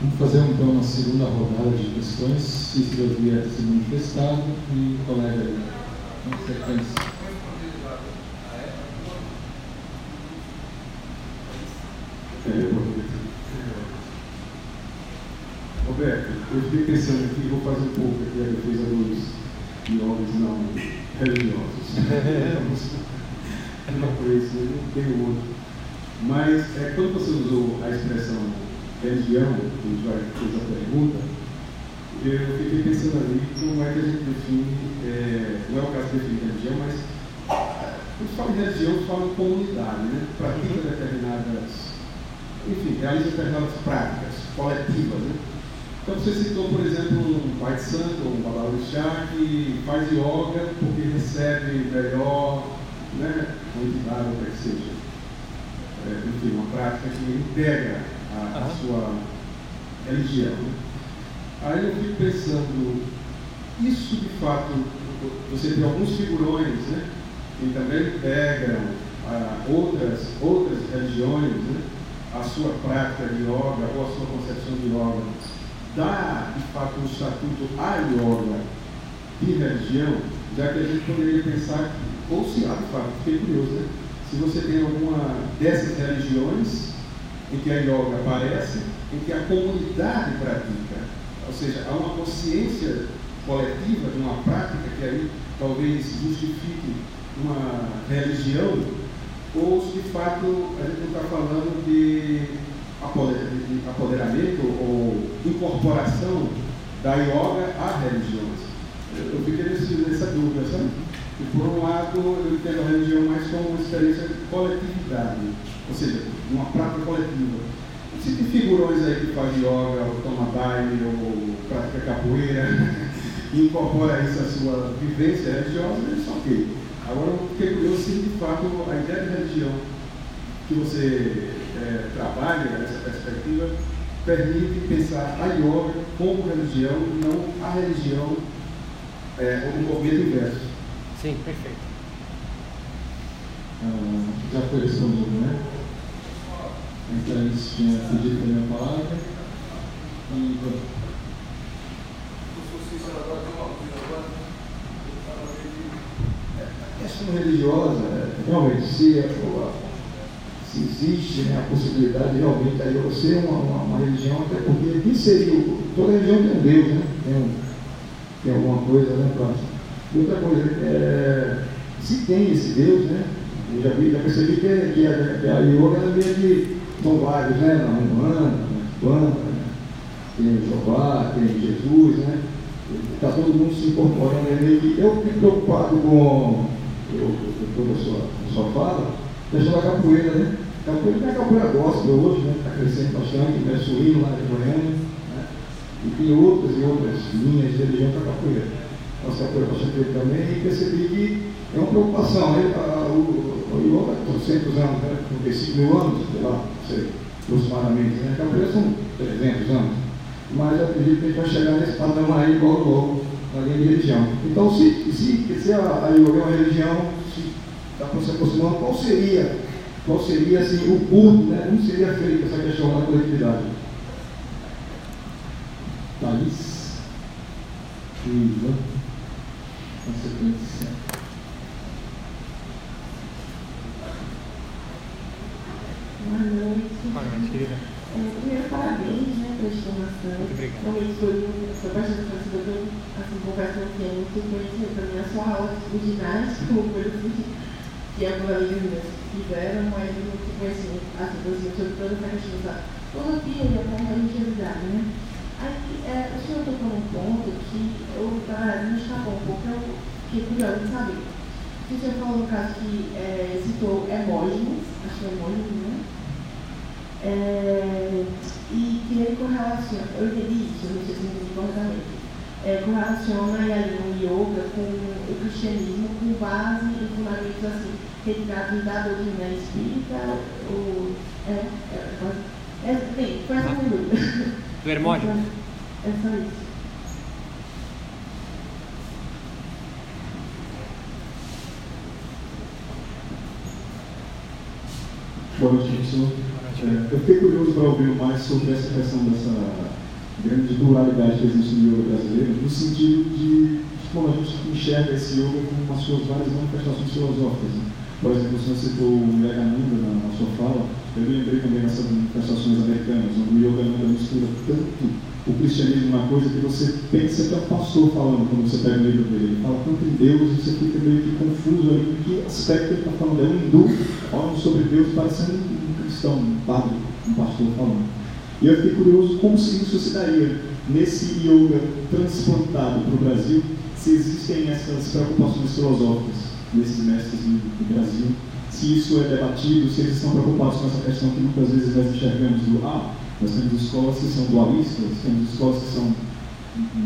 Vamos fazer então uma segunda rodada de questões, se vier se manifestado e o colega na sequência. Roberto, eu fiquei pensando aqui, vou fazer um pouco aqui a defesa dos jovens não religiosos. não conheço, não tenho outro. Mas é, quando você usou a expressão religião, que a gente vai fazer a pergunta, eu fiquei pensando ali como é que a gente define, é, não é o caso de definir religião, mas quando fala em religião, fala em comunidade, né? Pratica determinadas enfim, realiza determinadas práticas coletivas. Né? Então você citou, por exemplo, um pai de santo, um babalorixá, que faz yoga porque recebe melhor, né, uma entidade, ou que seja. É, enfim, uma prática que integra a, a sua religião. Né? Aí eu fico pensando, isso de fato, você tem alguns figurões né, que também pegam ah, outras, outras religiões, né, a sua prática de yoga ou a sua concepção de yoga, dá de fato um estatuto à yoga de religião, já que a gente poderia pensar, ou se há de fato, fiquei curioso, né? Se você tem alguma dessas religiões em que a yoga aparece, em que a comunidade pratica, ou seja, há uma consciência coletiva de uma prática que aí talvez justifique uma religião, ou se de fato a gente não está falando de apoderamento ou incorporação da yoga à religião. Eu fiquei nessa dúvida, sabe? E por um lado, eu entendo a religião mais como uma experiência de coletividade, ou seja, uma prática coletiva. Se tem figurões aí que fazem yoga, ou toma baile, ou prática capoeira, e incorpora isso à sua vivência religiosa, isso é ok. Agora, eu fiquei curioso se de fato a ideia de religião que você é, trabalha nessa perspectiva permite pensar a yoga como religião e não a religião é, o movimento inverso. Sim, perfeito. Ah, já foi respondido, né? Então, eles tinha pedido também a palavra. E a questão religiosa, realmente, se, é, se existe né, a possibilidade realmente aí eu ser uma, uma, uma, religião, até porque quem seria, toda religião tem um Deus, né? Tem, um, tem alguma coisa, né. E outra coisa, é, se tem esse Deus, né? Eu já, vi, já percebi que, que, a, que a yoga é meio que são vários, né? Na Humana, na né? tem Jeová, tem Jesus, né? Está todo mundo se incorporando ali. Eu fico preocupado com, a sua, a sua fala, questão da capoeira, né? Capoeira não é capoeira gospel hoje, né? Está crescendo bastante, né? Suíno lá de Goiânia, né? E tem outras e outras linhas de religião para capoeira. Nossa capoeira para também, e percebi que é uma preocupação, né? A, o, o yoga há 300 anos, né? 35 mil anos, sei lá, sei, aproximadamente, né? A capoeira são 300 anos. Mas eu acredito que a gente vai chegar nesse padrão aí logo logo na linha de religião. Então, se, se, se a, a yoga é uma religião, se está se aproximando, qual seria, qual seria assim, o culto, né? como seria feita essa questão da coletividade? Thaís? Iva? Consequência. Boa noite. Boa noite, querida. É, primeiro, parabéns né, pela. Muito obrigado. Foi, foi bastante conhecedor, assim, confesso que é muito conhecimento para mim. A sua aula de ginástica, ou coisa assim, que amigas minhas fizeram, mas muito conhecimento, assim, conhecimento sobre toda essa questão da filosofia e a religiosidade, né? Aí, é, o senhor tocou num ponto que eu, para me escapou um pouco, eu fiquei curiosa de saber. O senhor falou no caso que é, citou Hermógenes, acho que é Hermógenes, né? É, e que ele correlaciona, eu entendi isso, não sei se eu entendi corretamente, é, correlaciona ali o yoga com o cristianismo com base em fundamentos assim, retirados da doutrina espírita, ou, é, é, é, bem, foi essa minha dúvida. Do Hermógenes? É só isso. Boa noite, professor. É, eu fiquei curioso para ouvir mais sobre essa questão dessa grande pluralidade que existe no yoga brasileiro, no sentido de, de como a gente enxerga esse yoga com as suas várias manifestações filosóficas. Né? Por exemplo, você citou o Yogananda na, na sua fala, eu me lembrei também dessas manifestações americanas, onde o Yogananda mistura tanto o cristianismo uma coisa que você pensa que é o pastor falando quando você pega o livro dele. Ele fala tanto em Deus e você fica meio que confuso ali em que aspecto ele está falando. É um hindu falando sobre Deus, parecendo um cristão, um padre, um pastor falando. E eu fiquei curioso como se isso se daria nesse yoga transplantado para o Brasil, se existem essas preocupações filosóficas nesses mestres do Brasil, se isso é debatido, se eles estão preocupados com essa questão que muitas vezes nós enxergamos do ah, nós temos escolas que são dualistas, temos escolas que são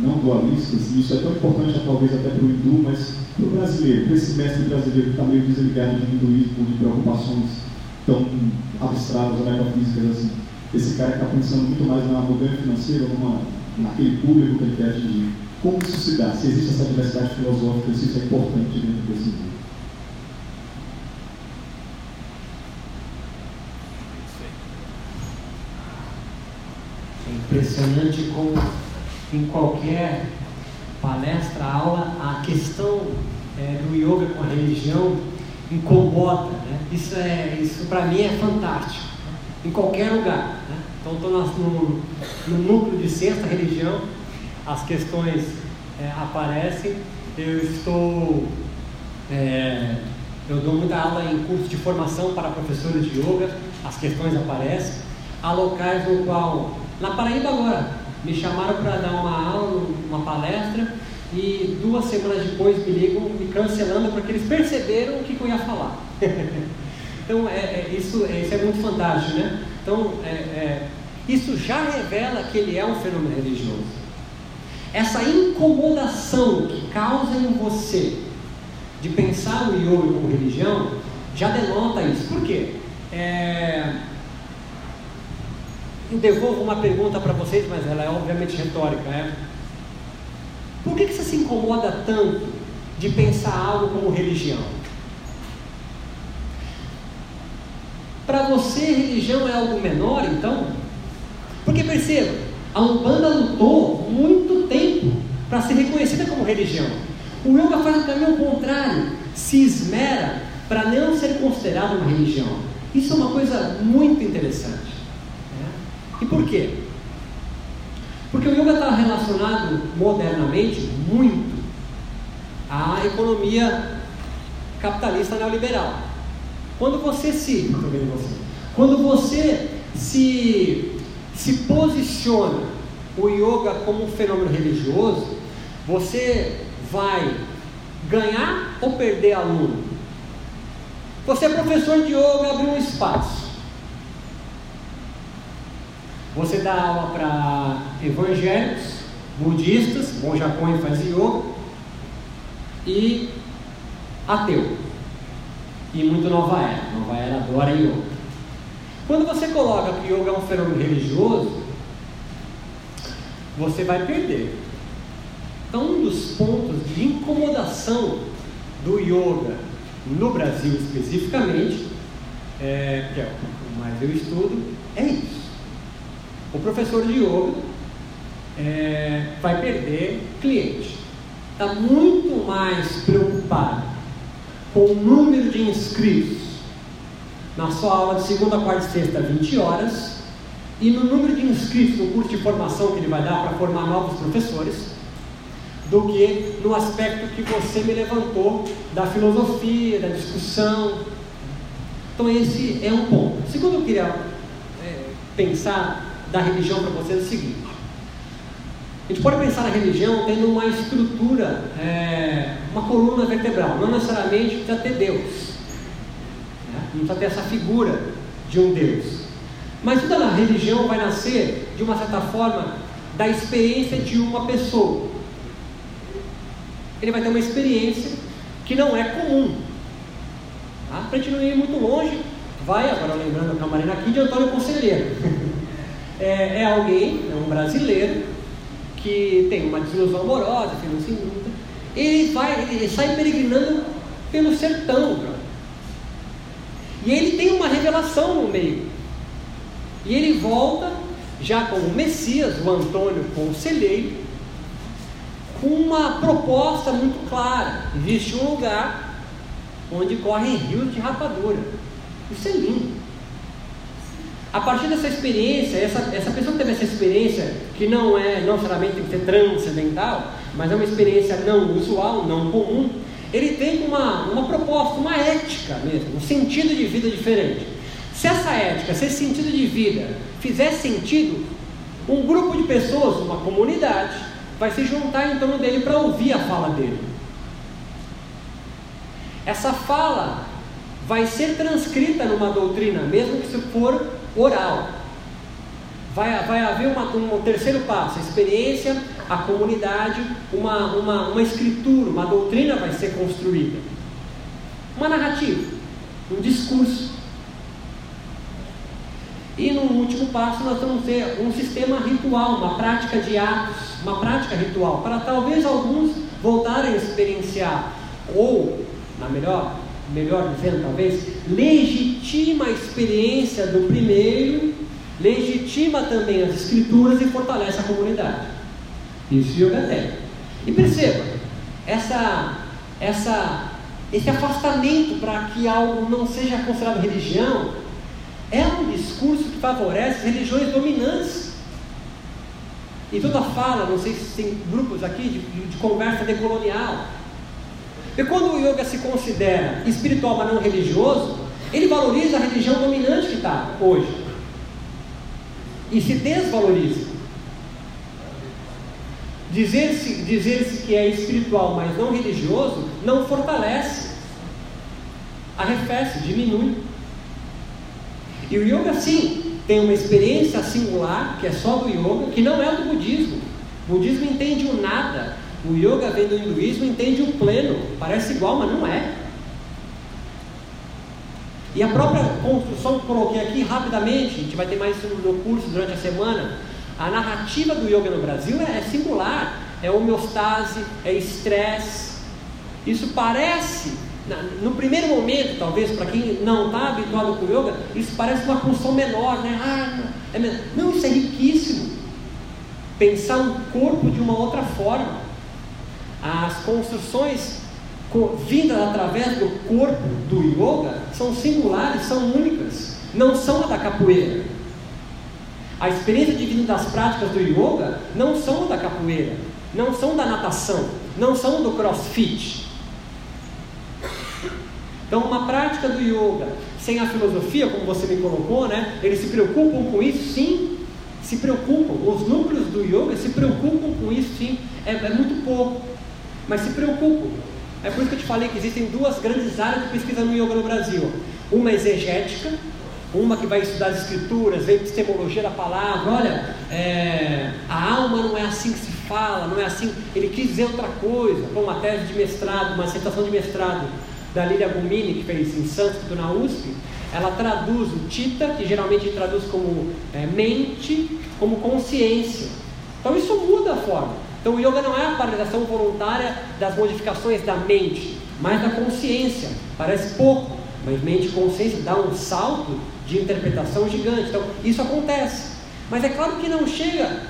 não dualistas, e isso é tão importante talvez até para o hindu, mas para o brasileiro, para esse mestre brasileiro que está meio desligado de hinduísmo, de preocupações tão abstratas ou metafísicas assim. Esse cara está pensando muito mais na mudança financeira, numa, naquele público que ele quer atingir. como isso se dá, se existe essa diversidade filosófica, se isso é importante dentro desse mundo. É impressionante como em qualquer palestra, aula, a questão é, do yoga com a religião incomoda. Né? Isso, é, isso para mim é fantástico, em qualquer lugar. Né? Então estou no, no núcleo de sexta religião, as questões é, aparecem, eu estou. É, eu dou muita aula em curso de formação para professores de yoga, as questões aparecem. Há locais no qual, na Paraíba agora, me chamaram para dar uma aula, uma palestra, e duas semanas depois me ligam me cancelando porque eles perceberam o que, eu ia falar. então, é, é, isso, é, isso é muito fantástico, né? Então, é, é, isso já revela que ele é um fenômeno religioso. Essa incomodação que causa em você de pensar o yoga como religião já denota isso. Por quê? É... Eu devolvo uma pergunta para vocês, mas ela é obviamente retórica. É? Por que, que você se incomoda tanto de pensar algo como religião? Para você, religião é algo menor, então? Porque perceba, a Umbanda lutou muito tempo para ser reconhecida como religião. O yoga faz o caminho contrário, se esmera para não ser considerado uma religião. Isso é uma coisa muito interessante. Né? E por quê? Porque o yoga está relacionado modernamente muito à economia capitalista neoliberal. Quando você se, quando você se, se posiciona o yoga como um fenômeno religioso, você vai ganhar ou perder aluno? Você é professor de yoga, abriu um espaço. Você dá aula para evangélicos, budistas, bom Japão faz yoga, e ateu. E muito nova era. Nova era adora yoga. Quando você coloca que yoga é um fenômeno religioso, você vai perder. Então, um dos pontos de incomodação do yoga no Brasil especificamente, é, que é o mais eu estudo, é isso. O professor de yoga é, vai perder cliente. Está muito mais preocupado com o número de inscritos na sua aula de segunda, quarta e sexta, 20 horas, e no número de inscritos no curso de formação que ele vai dar para formar novos professores, do que no aspecto que você me levantou da filosofia, da discussão. Então, esse é um ponto. Segundo, eu queria é, pensar da religião para vocês é o seguinte: a gente pode pensar na religião tendo uma estrutura, é, uma coluna vertebral, não necessariamente precisa ter Deus, né? não precisa ter essa figura de um Deus. Mas toda a religião vai nascer, de uma certa forma, da experiência de uma pessoa ele vai ter uma experiência que não é comum. Tá? Para a gente não ir muito longe, vai, agora lembrando a camarina aqui, de Antônio Conselheiro. é, é, alguém, é um brasileiro, que tem uma desilusão amorosa, não se luta. Ele vai, ele sai peregrinando pelo sertão, E ele tem uma revelação no meio. E ele volta, já como Messias, o Antônio Conselheiro, com uma proposta muito clara. Existe um lugar onde correm rios de rapadura. Isso é lindo. A partir dessa experiência, essa, essa pessoa que teve essa experiência, que não é, não necessariamente tem que ser transcendental, mas é uma experiência não usual, não comum, ele tem uma, uma proposta, uma ética mesmo, um sentido de vida diferente. Se essa ética, se esse sentido de vida fizer sentido, um grupo de pessoas, uma comunidade, vai se juntar em torno dele para ouvir a fala dele. Essa fala vai ser transcrita numa doutrina, mesmo que se for oral. Vai, vai haver uma, um terceiro passo, a experiência, a comunidade, uma, uma, uma escritura, uma doutrina vai ser construída. Uma narrativa, um discurso. E no último passo nós vamos ter um sistema ritual, uma prática de atos uma prática ritual, para talvez alguns voltarem a experienciar, ou, na melhor, melhor dizendo talvez, legitima a experiência do primeiro, legitima também as escrituras e fortalece a comunidade. Isso yoga tem. E perceba, essa, essa, esse afastamento para que algo não seja considerado religião é um discurso que favorece religiões dominantes. E toda fala, não sei se tem grupos aqui de, de conversa decolonial. E quando o yoga se considera espiritual, mas não religioso, ele valoriza a religião dominante que está hoje. E se desvaloriza. Dizer-se dizer -se que é espiritual, mas não religioso, não fortalece. Arrefece, diminui. E o yoga, sim, tem uma experiência singular, que é só do yoga, que não é do budismo. O budismo entende o nada, o yoga vem do hinduísmo entende o pleno. Parece igual, mas não é. E a própria construção que coloquei aqui rapidamente, a gente vai ter mais isso no curso durante a semana. A narrativa do yoga no Brasil é, singular, é homeostase, é estresse. Isso parece, no primeiro momento, talvez para quem não está habituado com o yoga, isso parece uma construção menor, né? Ah, é menor. Não, isso é riquíssimo. Pensar um corpo de uma outra forma. As construções vindas através do corpo do yoga são singulares, são únicas, não são a da capoeira. A experiência de vida das práticas do yoga não são da capoeira, não são da natação, não são do crossfit. Então, uma prática do yoga sem a filosofia, como você me colocou, né? Eles se preocupam com isso, sim, se preocupam. Os núcleos do yoga se preocupam com isso, sim. É, é muito pouco mas se preocupam. É por isso que eu te falei que existem duas grandes áreas de pesquisa no yoga no Brasil. Uma exegética, uma que vai estudar as escrituras, ver epistemologia da palavra. Olha, é, a alma não é assim que se fala, não é assim. Ele quis dizer outra coisa. Como uma tese de mestrado, uma dissertação de mestrado da Lilia Gumini, que fez em Sânscrito na USP, ela traduz o Tita, que geralmente traduz como é, mente, como consciência. Então isso muda a forma. Então o yoga não é a paralisação voluntária das modificações da mente, mas da consciência. Parece pouco, mas mente e consciência dá um salto de interpretação gigante. Então isso acontece. Mas é claro que não chega,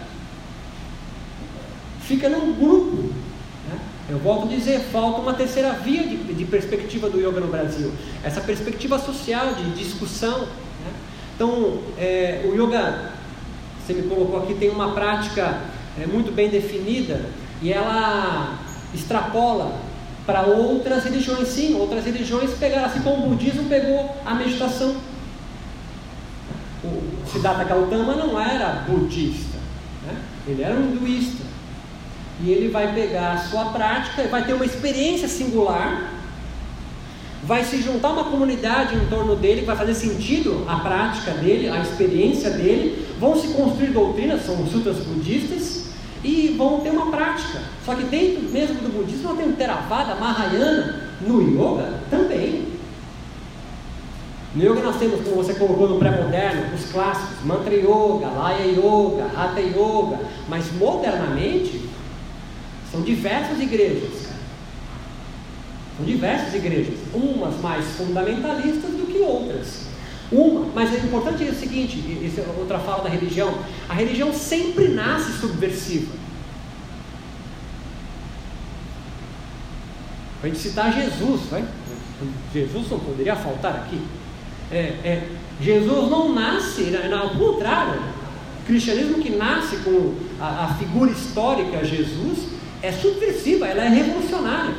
fica num grupo. Né? Eu volto a dizer, falta uma terceira via de, de, perspectiva do yoga no Brasil. Essa perspectiva social, de discussão. Né? Então, é, o yoga, você me colocou aqui, tem uma prática é muito bem definida e ela extrapola para outras religiões. Sim, outras religiões pegaram, assim como o budismo pegou a meditação. O Siddhartha Gautama não era budista, né? ele era um hinduísta. E ele vai pegar a sua prática, vai ter uma experiência singular, vai se juntar uma comunidade em torno dele, que vai fazer sentido a prática dele, a experiência dele, vão se construir doutrinas, são sutras budistas, e vão ter uma prática. Só que dentro mesmo do budismo tem um Theravada, Mahayana, no yoga também. No yoga nós temos, como você colocou no pré-moderno, os clássicos, Mantra Yoga, Laya Yoga, Hatha Yoga, mas modernamente são diversas igrejas. São diversas igrejas, umas mais fundamentalistas do que outras. Uma, mas é importante o seguinte, é outra fala da religião, a religião sempre nasce subversiva. Para a gente citar Jesus, vai? Jesus não poderia faltar aqui. É, é, Jesus não nasce, ao contrário, o cristianismo que nasce com a, a figura histórica Jesus é subversiva, ela é revolucionária.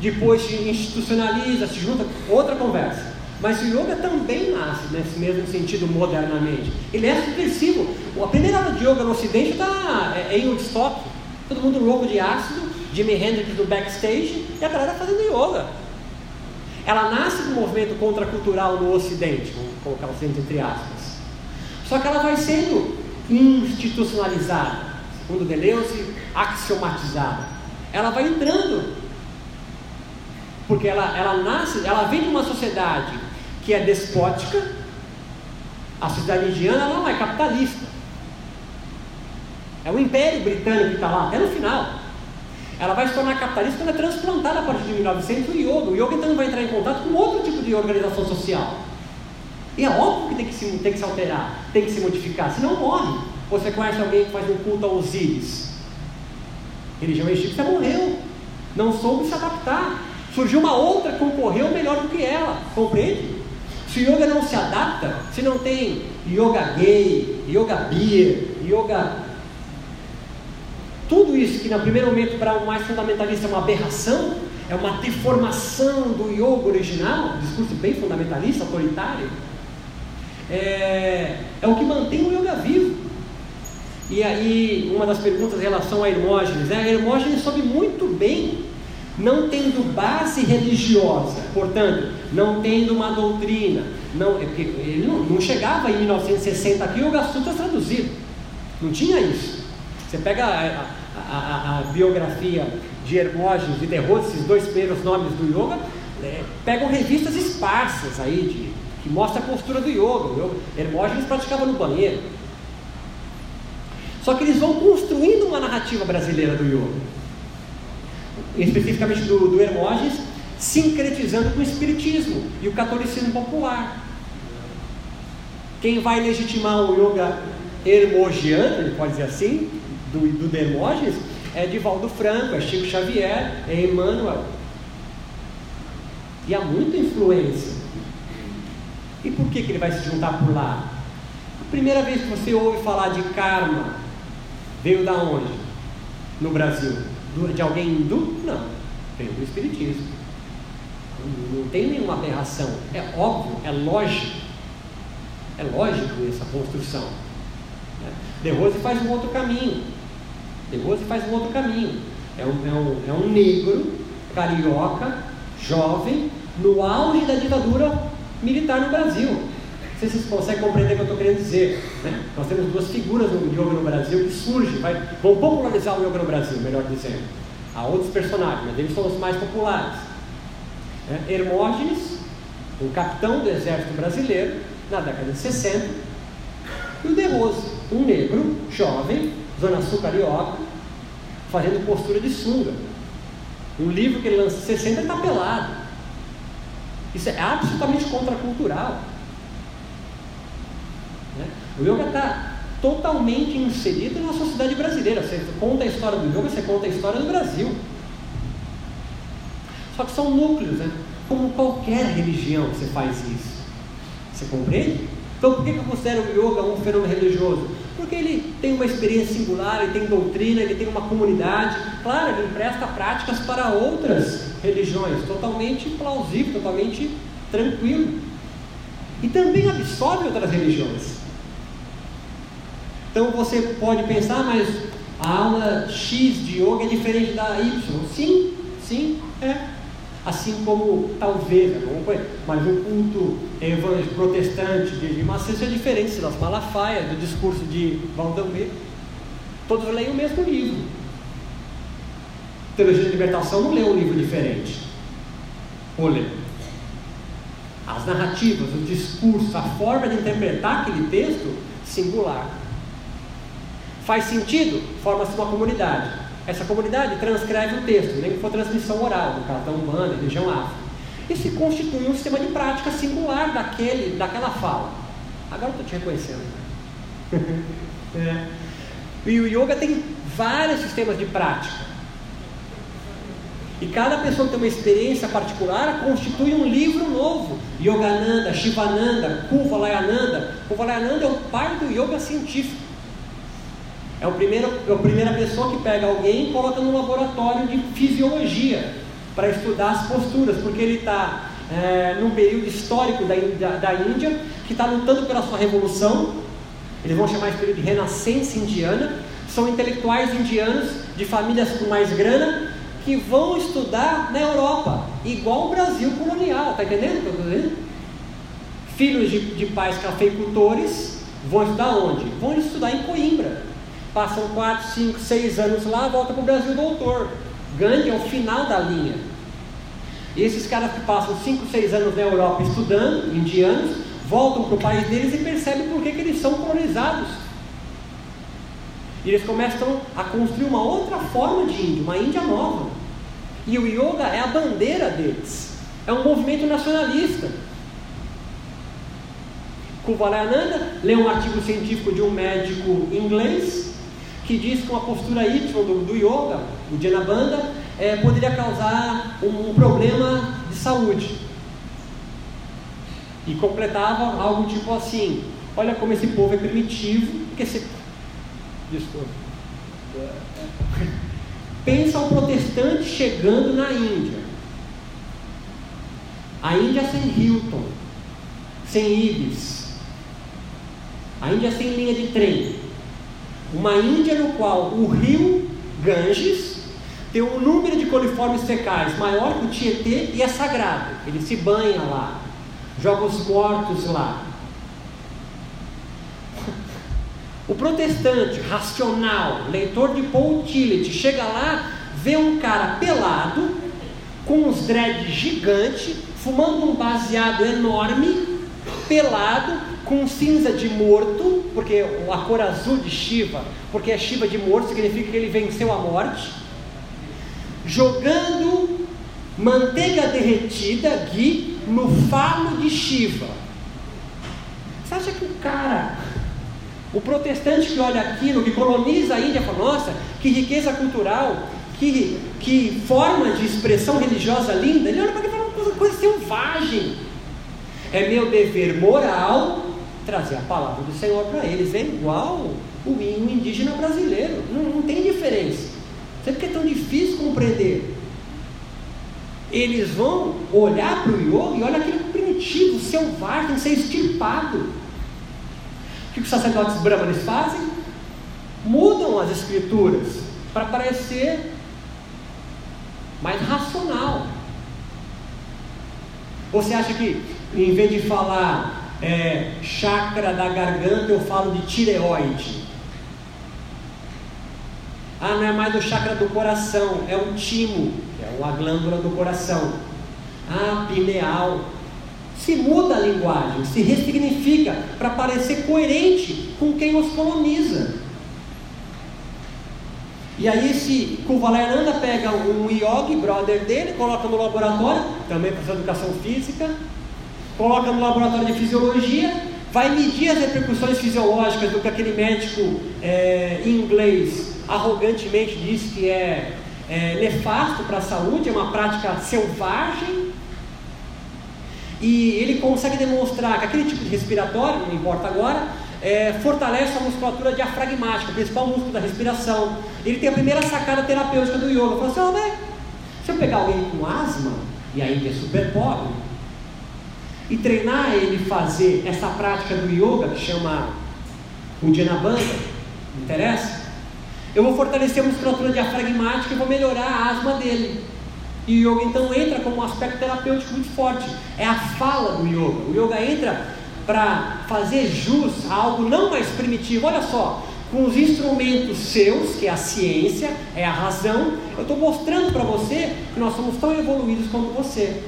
Depois se institucionaliza, se junta, outra conversa. Mas o yoga também nasce nesse mesmo sentido modernamente. Ele é subversivo. A primeira aula de yoga no ocidente está é, é em Woodstock. Todo mundo louco de ácido, Jimi Hendrix do backstage e a galera fazendo yoga. Ela nasce do movimento contracultural no ocidente, vamos colocar o centro entre aspas. Só que ela vai sendo institucionalizada, segundo Deleuze, axiomatizada. Ela vai entrando porque ela, ela nasce, ela vem de uma sociedade que é despótica, a sociedade indiana não é capitalista. É o Império Britânico que está lá, até no final. Ela vai se tornar capitalista quando é transplantada a partir de 1900 o yoga. O yoga então vai entrar em contato com outro tipo de organização social. E é óbvio que tem que se, tem que se alterar, tem que se modificar, senão morre. Você conhece alguém que faz um culto a Osíris? religião egípcia morreu, não soube se adaptar. Surgiu uma outra que concorreu melhor do que ela, compreende? Se o yoga não se adapta, se não tem yoga gay, yoga beer, yoga. Tudo isso que no primeiro momento para o mais fundamentalista é uma aberração, é uma deformação do yoga original, um discurso bem fundamentalista, autoritário, é, é o que mantém o yoga vivo. E aí, uma das perguntas em relação a Hermógenes, né? Hermógenes soube muito bem, não tendo base religiosa, portanto, não tendo uma doutrina, não, é ele não, não chegava em 1960 aqui o Yoga Sutra traduzido, não tinha isso. Você pega a, a, a, a biografia de Hermógenes e Derrota, esses dois primeiros nomes do yoga, é, pegam revistas esparsas aí, de, que mostra a postura do yoga. Hermógenes praticava no banheiro. Só que eles vão construindo uma narrativa brasileira do yoga, especificamente do, do Hermógenes, sincretizando com o espiritismo e o catolicismo popular. Quem vai legitimar o yoga hermogiano, ele pode dizer assim, do, do Hermógenes, é Divaldo Franco, é Chico Xavier, é Emmanuel. E há muita influência. E por que, que ele vai se juntar por lá? A primeira vez que você ouve falar de karma, Veio da onde? No Brasil? De alguém hindu? Não. Veio do Espiritismo. Não tem nenhuma aberração. É óbvio, é lógico. É lógico essa construção. Né? De Rose faz um outro caminho. De Rose faz um outro caminho. É um, é um, é um negro, carioca, jovem, no auge da ditadura militar no Brasil sei se vocês conseguem compreender o que eu estou querendo dizer. Né? Nós temos duas figuras no yoga no Brasil que surgem, vai, vão popularizar o yoga no Brasil, melhor dizendo. Há outros personagens, mas eles são os mais populares. Né? Hermógenes, um capitão do exército brasileiro, na década de 60, e o De Rose, um negro, jovem, zona sul carioca, fazendo postura de sunga. Um livro que ele lança em 60 está pelado. Isso é absolutamente contracultural. Né? O yoga está totalmente inserido na sociedade brasileira. Você conta a história do yoga, você conta a história do Brasil. Só que são núcleos, né? como qualquer religião você faz isso. Você compreende? Então por que eu considero o yoga um fenômeno religioso? Porque ele tem uma experiência singular, ele tem doutrina, ele tem uma comunidade. Claro, ele empresta práticas para outras religiões, totalmente plausível, totalmente tranquilo. E também absorve outras religiões. Então você pode pensar, mas a aula X de yoga é diferente da Y. Sim, sim, é. Assim como talvez, né, mas o culto evangélico protestante de Macedo é diferente das Malafaia, do discurso de Valdemir. Todos leem o mesmo livro. Teologia de Libertação não lê um livro diferente. Ou lê. As narrativas, o discurso, a forma de interpretar aquele texto, singular. Faz sentido? Forma-se uma comunidade. Essa comunidade transcreve o texto, nem que for transmissão oral, no caso da Umbanda, região África. E se constitui um sistema de prática singular daquele, daquela fala. Agora eu estou te reconhecendo. é. E o yoga tem vários sistemas de prática. E cada pessoa que tem uma experiência particular constitui um livro novo. Yogananda, Shivananda, Kuvalayananda. Kuvalayananda é o pai do yoga científico. É, o primeiro, é a primeira pessoa que pega alguém e coloca no laboratório de fisiologia para estudar as posturas, porque ele está é, num período histórico da, da, da Índia que está lutando pela sua revolução. Eles vão chamar esse período de renascença indiana. São intelectuais indianos de famílias com mais grana que vão estudar na Europa, igual o Brasil colonial, tá entendendo o que eu estou dizendo? Filhos de, de pais cafeicultores vão estudar onde? Vão estudar em Coimbra passam 4, 5, 6 anos lá, volta para o Brasil doutor. Gandhi é o final da linha. E esses caras que passam 5, 6 anos na Europa estudando, indianos, voltam para o país deles e percebem por que, que eles são colonizados. E eles começam a construir uma outra forma de índio, uma Índia nova. E o yoga é a bandeira deles. É um movimento nacionalista. Kuvalayananda lê um artigo científico de um médico inglês que diz que uma postura Y do, do yoga, o Janabanda, é, poderia causar um, um problema de saúde. E completava algo tipo assim: olha como esse povo é primitivo, porque esse. Desculpa. Pensa um protestante chegando na Índia. A Índia sem Hilton, sem Ibis. A Índia sem linha de trem. Uma Índia no qual o rio Ganges tem um número de coliformes fecais maior que o Tietê e é sagrado. Ele se banha lá, joga os mortos lá. O protestante racional, leitor de Paul Tillich, chega lá, vê um cara pelado, com uns dreads gigantes, fumando um baseado enorme, pelado, com cinza de morto, porque a cor azul de Shiva, porque é Shiva de morto, significa que ele venceu a morte, jogando manteiga derretida, ghee, no falo de Shiva. Você acha que o cara, o protestante que olha aquilo, que coloniza a Índia, fala, nossa, que riqueza cultural, que, que forma de expressão religiosa linda, ele olha para aquilo e fala, coisa, coisa selvagem. É meu dever moral trazer a palavra do Senhor para eles. É igual o hino indígena brasileiro, não, não tem diferença. Sempre que é tão difícil compreender. Eles vão olhar para o yoga e olha aquele primitivo, selvagem, ser extirpado. O que os sacerdotes brahmanes fazem? Mudam as escrituras para parecer mais racional. Você acha que em vez de falar é, chakra da garganta, eu falo de tireoide? Ah, não é mais o chakra do coração, é o timo, é uma glândula do coração. Ah, pineal. Se muda a linguagem, se ressignifica para parecer coerente com quem os coloniza. E aí esse Kuvalananda pega um yogi, brother dele, coloca no laboratório, também professor de educação física, coloca no laboratório de fisiologia, vai medir as repercussões fisiológicas do que aquele médico é, inglês arrogantemente diz que é, é nefasto para a saúde, é uma prática selvagem. E ele consegue demonstrar que aquele tipo de respiratório, não importa agora, é, fortalece a musculatura diafragmática, o principal músculo da respiração. Ele tem a primeira sacada terapêutica do yoga. Fala assim: oh, se eu pegar alguém com asma, e aí é super pobre, e treinar ele fazer essa prática do yoga, que chama Udyanabandha, interessa? Eu vou fortalecer a musculatura diafragmática e vou melhorar a asma dele. E o yoga então entra como um aspecto terapêutico muito forte. É a fala do yoga. O yoga entra para fazer jus a algo não mais primitivo. Olha só, com os instrumentos seus, que é a ciência, é a razão, eu estou mostrando para você que nós somos tão evoluídos quanto você.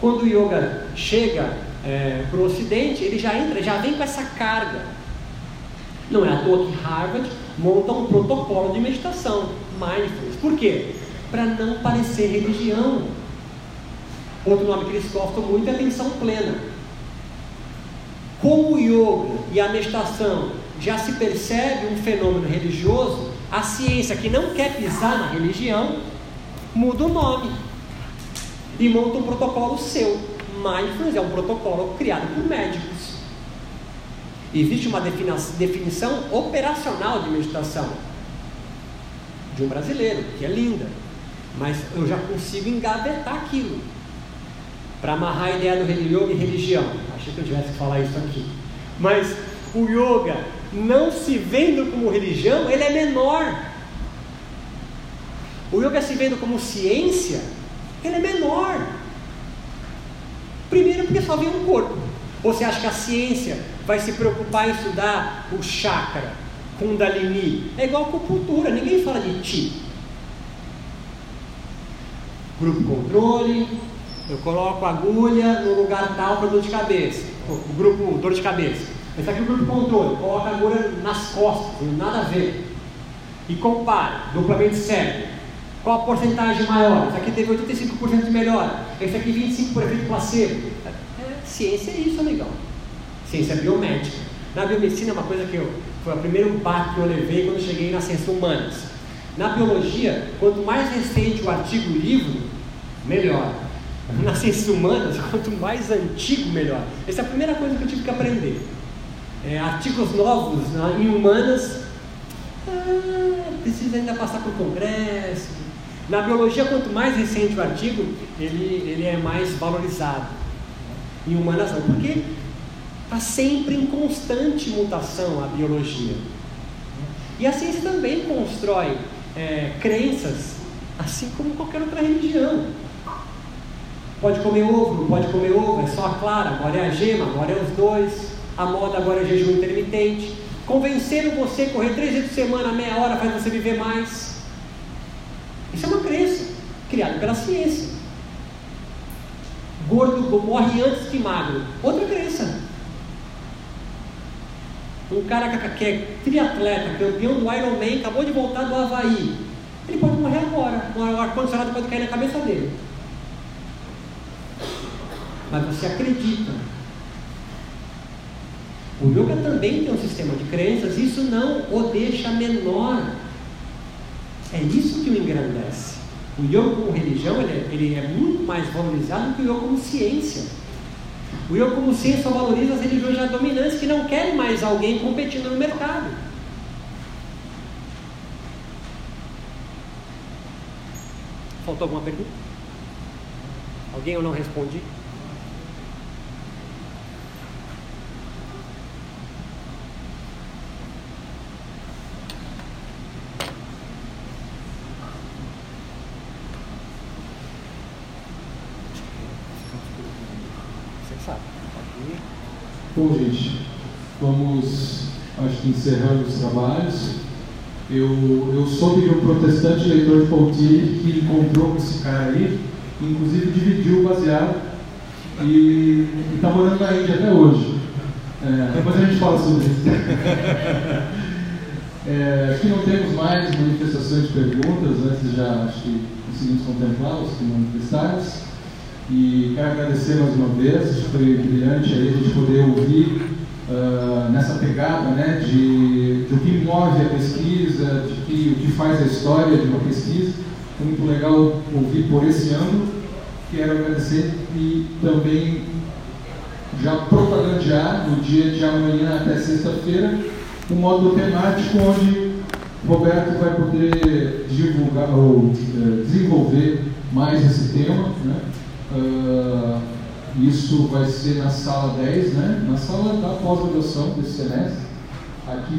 Quando o yoga chega é, para o Ocidente, ele já entra, já vem com essa carga. Não é à toa que Harvard monta um protocolo de meditação, mindfulness. Por quê? Para não parecer religião. Outro nome que eles gostam muito é atenção plena. Como o yoga e a meditação já se percebe um fenômeno religioso, a ciência que não quer pisar na religião muda o nome e monta um protocolo seu. Mindfulness é um protocolo criado por médicos. Existe uma definição operacional de meditação de um brasileiro, que é linda, mas eu já consigo engavetar aquilo para amarrar a ideia do yoga e religião. Achei que eu tivesse que falar isso aqui. Mas o yoga, não se vendo como religião, ele é menor. O yoga se vendo como ciência, ele é menor. Primeiro porque só vê um corpo. Você acha que a ciência vai se preocupar em estudar o chakra, Kundalini? É igual acupuntura, ninguém fala de ti. Grupo controle, eu coloco a agulha no lugar tal para dor de cabeça. O grupo dor de cabeça. Esse aqui é o grupo controle, coloca a agulha nas costas, nada a ver. E compara, duplamente cego. Qual a porcentagem maior? Esse aqui teve 85% de melhora. Esse aqui 25% por placebo. É, ciência é isso, amigão. Ciência biomédica. Na biomedicina é uma coisa que eu, foi o primeiro baque que eu levei quando eu cheguei nas ciências humanas. Na biologia, quanto mais recente o artigo o livro, melhor. Nas ciências humanas, quanto mais antigo, melhor. Essa é a primeira coisa que eu tive que aprender. É, artigos novos né, em humanas, ah, precisa ainda passar por congresso. Na biologia, quanto mais recente o artigo, ele, ele é mais valorizado. Em humanas porque está sempre em constante mutação a biologia. E a ciência também constrói é, crenças, assim como qualquer outra religião. Pode comer ovo, não pode comer ovo, é só a clara, agora é a gema, agora é os dois. A moda agora é jejum intermitente. Convenceram você a correr três vezes por semana, meia hora, faz você viver mais. Isso é uma crença criada pela ciência. Gordo morre antes que magro. Outra crença. Um cara que é triatleta, campeão do Ironman, acabou de voltar do Havaí. Ele pode morrer agora. O ar-condicionado pode cair na cabeça dele. Mas você acredita. O yoga também tem um sistema de crenças, isso não o deixa menor. É isso que o engrandece. O yoga como religião ele é, ele é muito mais valorizado que o yoga como ciência. O yoga como ciência só valoriza as religiões já dominantes que não querem mais alguém competindo no mercado. Faltou alguma pergunta? Alguém eu não respondi? Bom, gente, vamos, acho que encerrando os trabalhos. Eu, eu soube de um protestante leitor de Pautini que encontrou com esse cara aí, inclusive dividiu o baseado e está morando na Índia até hoje. É, depois a gente fala sobre isso. É, acho que não temos mais manifestações de perguntas, antes já acho que conseguimos contemplar os que manifestaram. E quero agradecer mais uma vez, foi brilhante aí a gente poder ouvir uh, nessa pegada né, de, de o que move a pesquisa, de que, o que faz a história de uma pesquisa. Foi muito legal ouvir por esse ângulo. Quero agradecer e também já propagandear no dia de amanhã até sexta-feira um módulo temático onde Roberto vai poder divulgar ou uh, desenvolver mais esse tema. Né? Uh, isso vai ser na sala 10, né? na sala da pós-graduação desse semestre. Aqui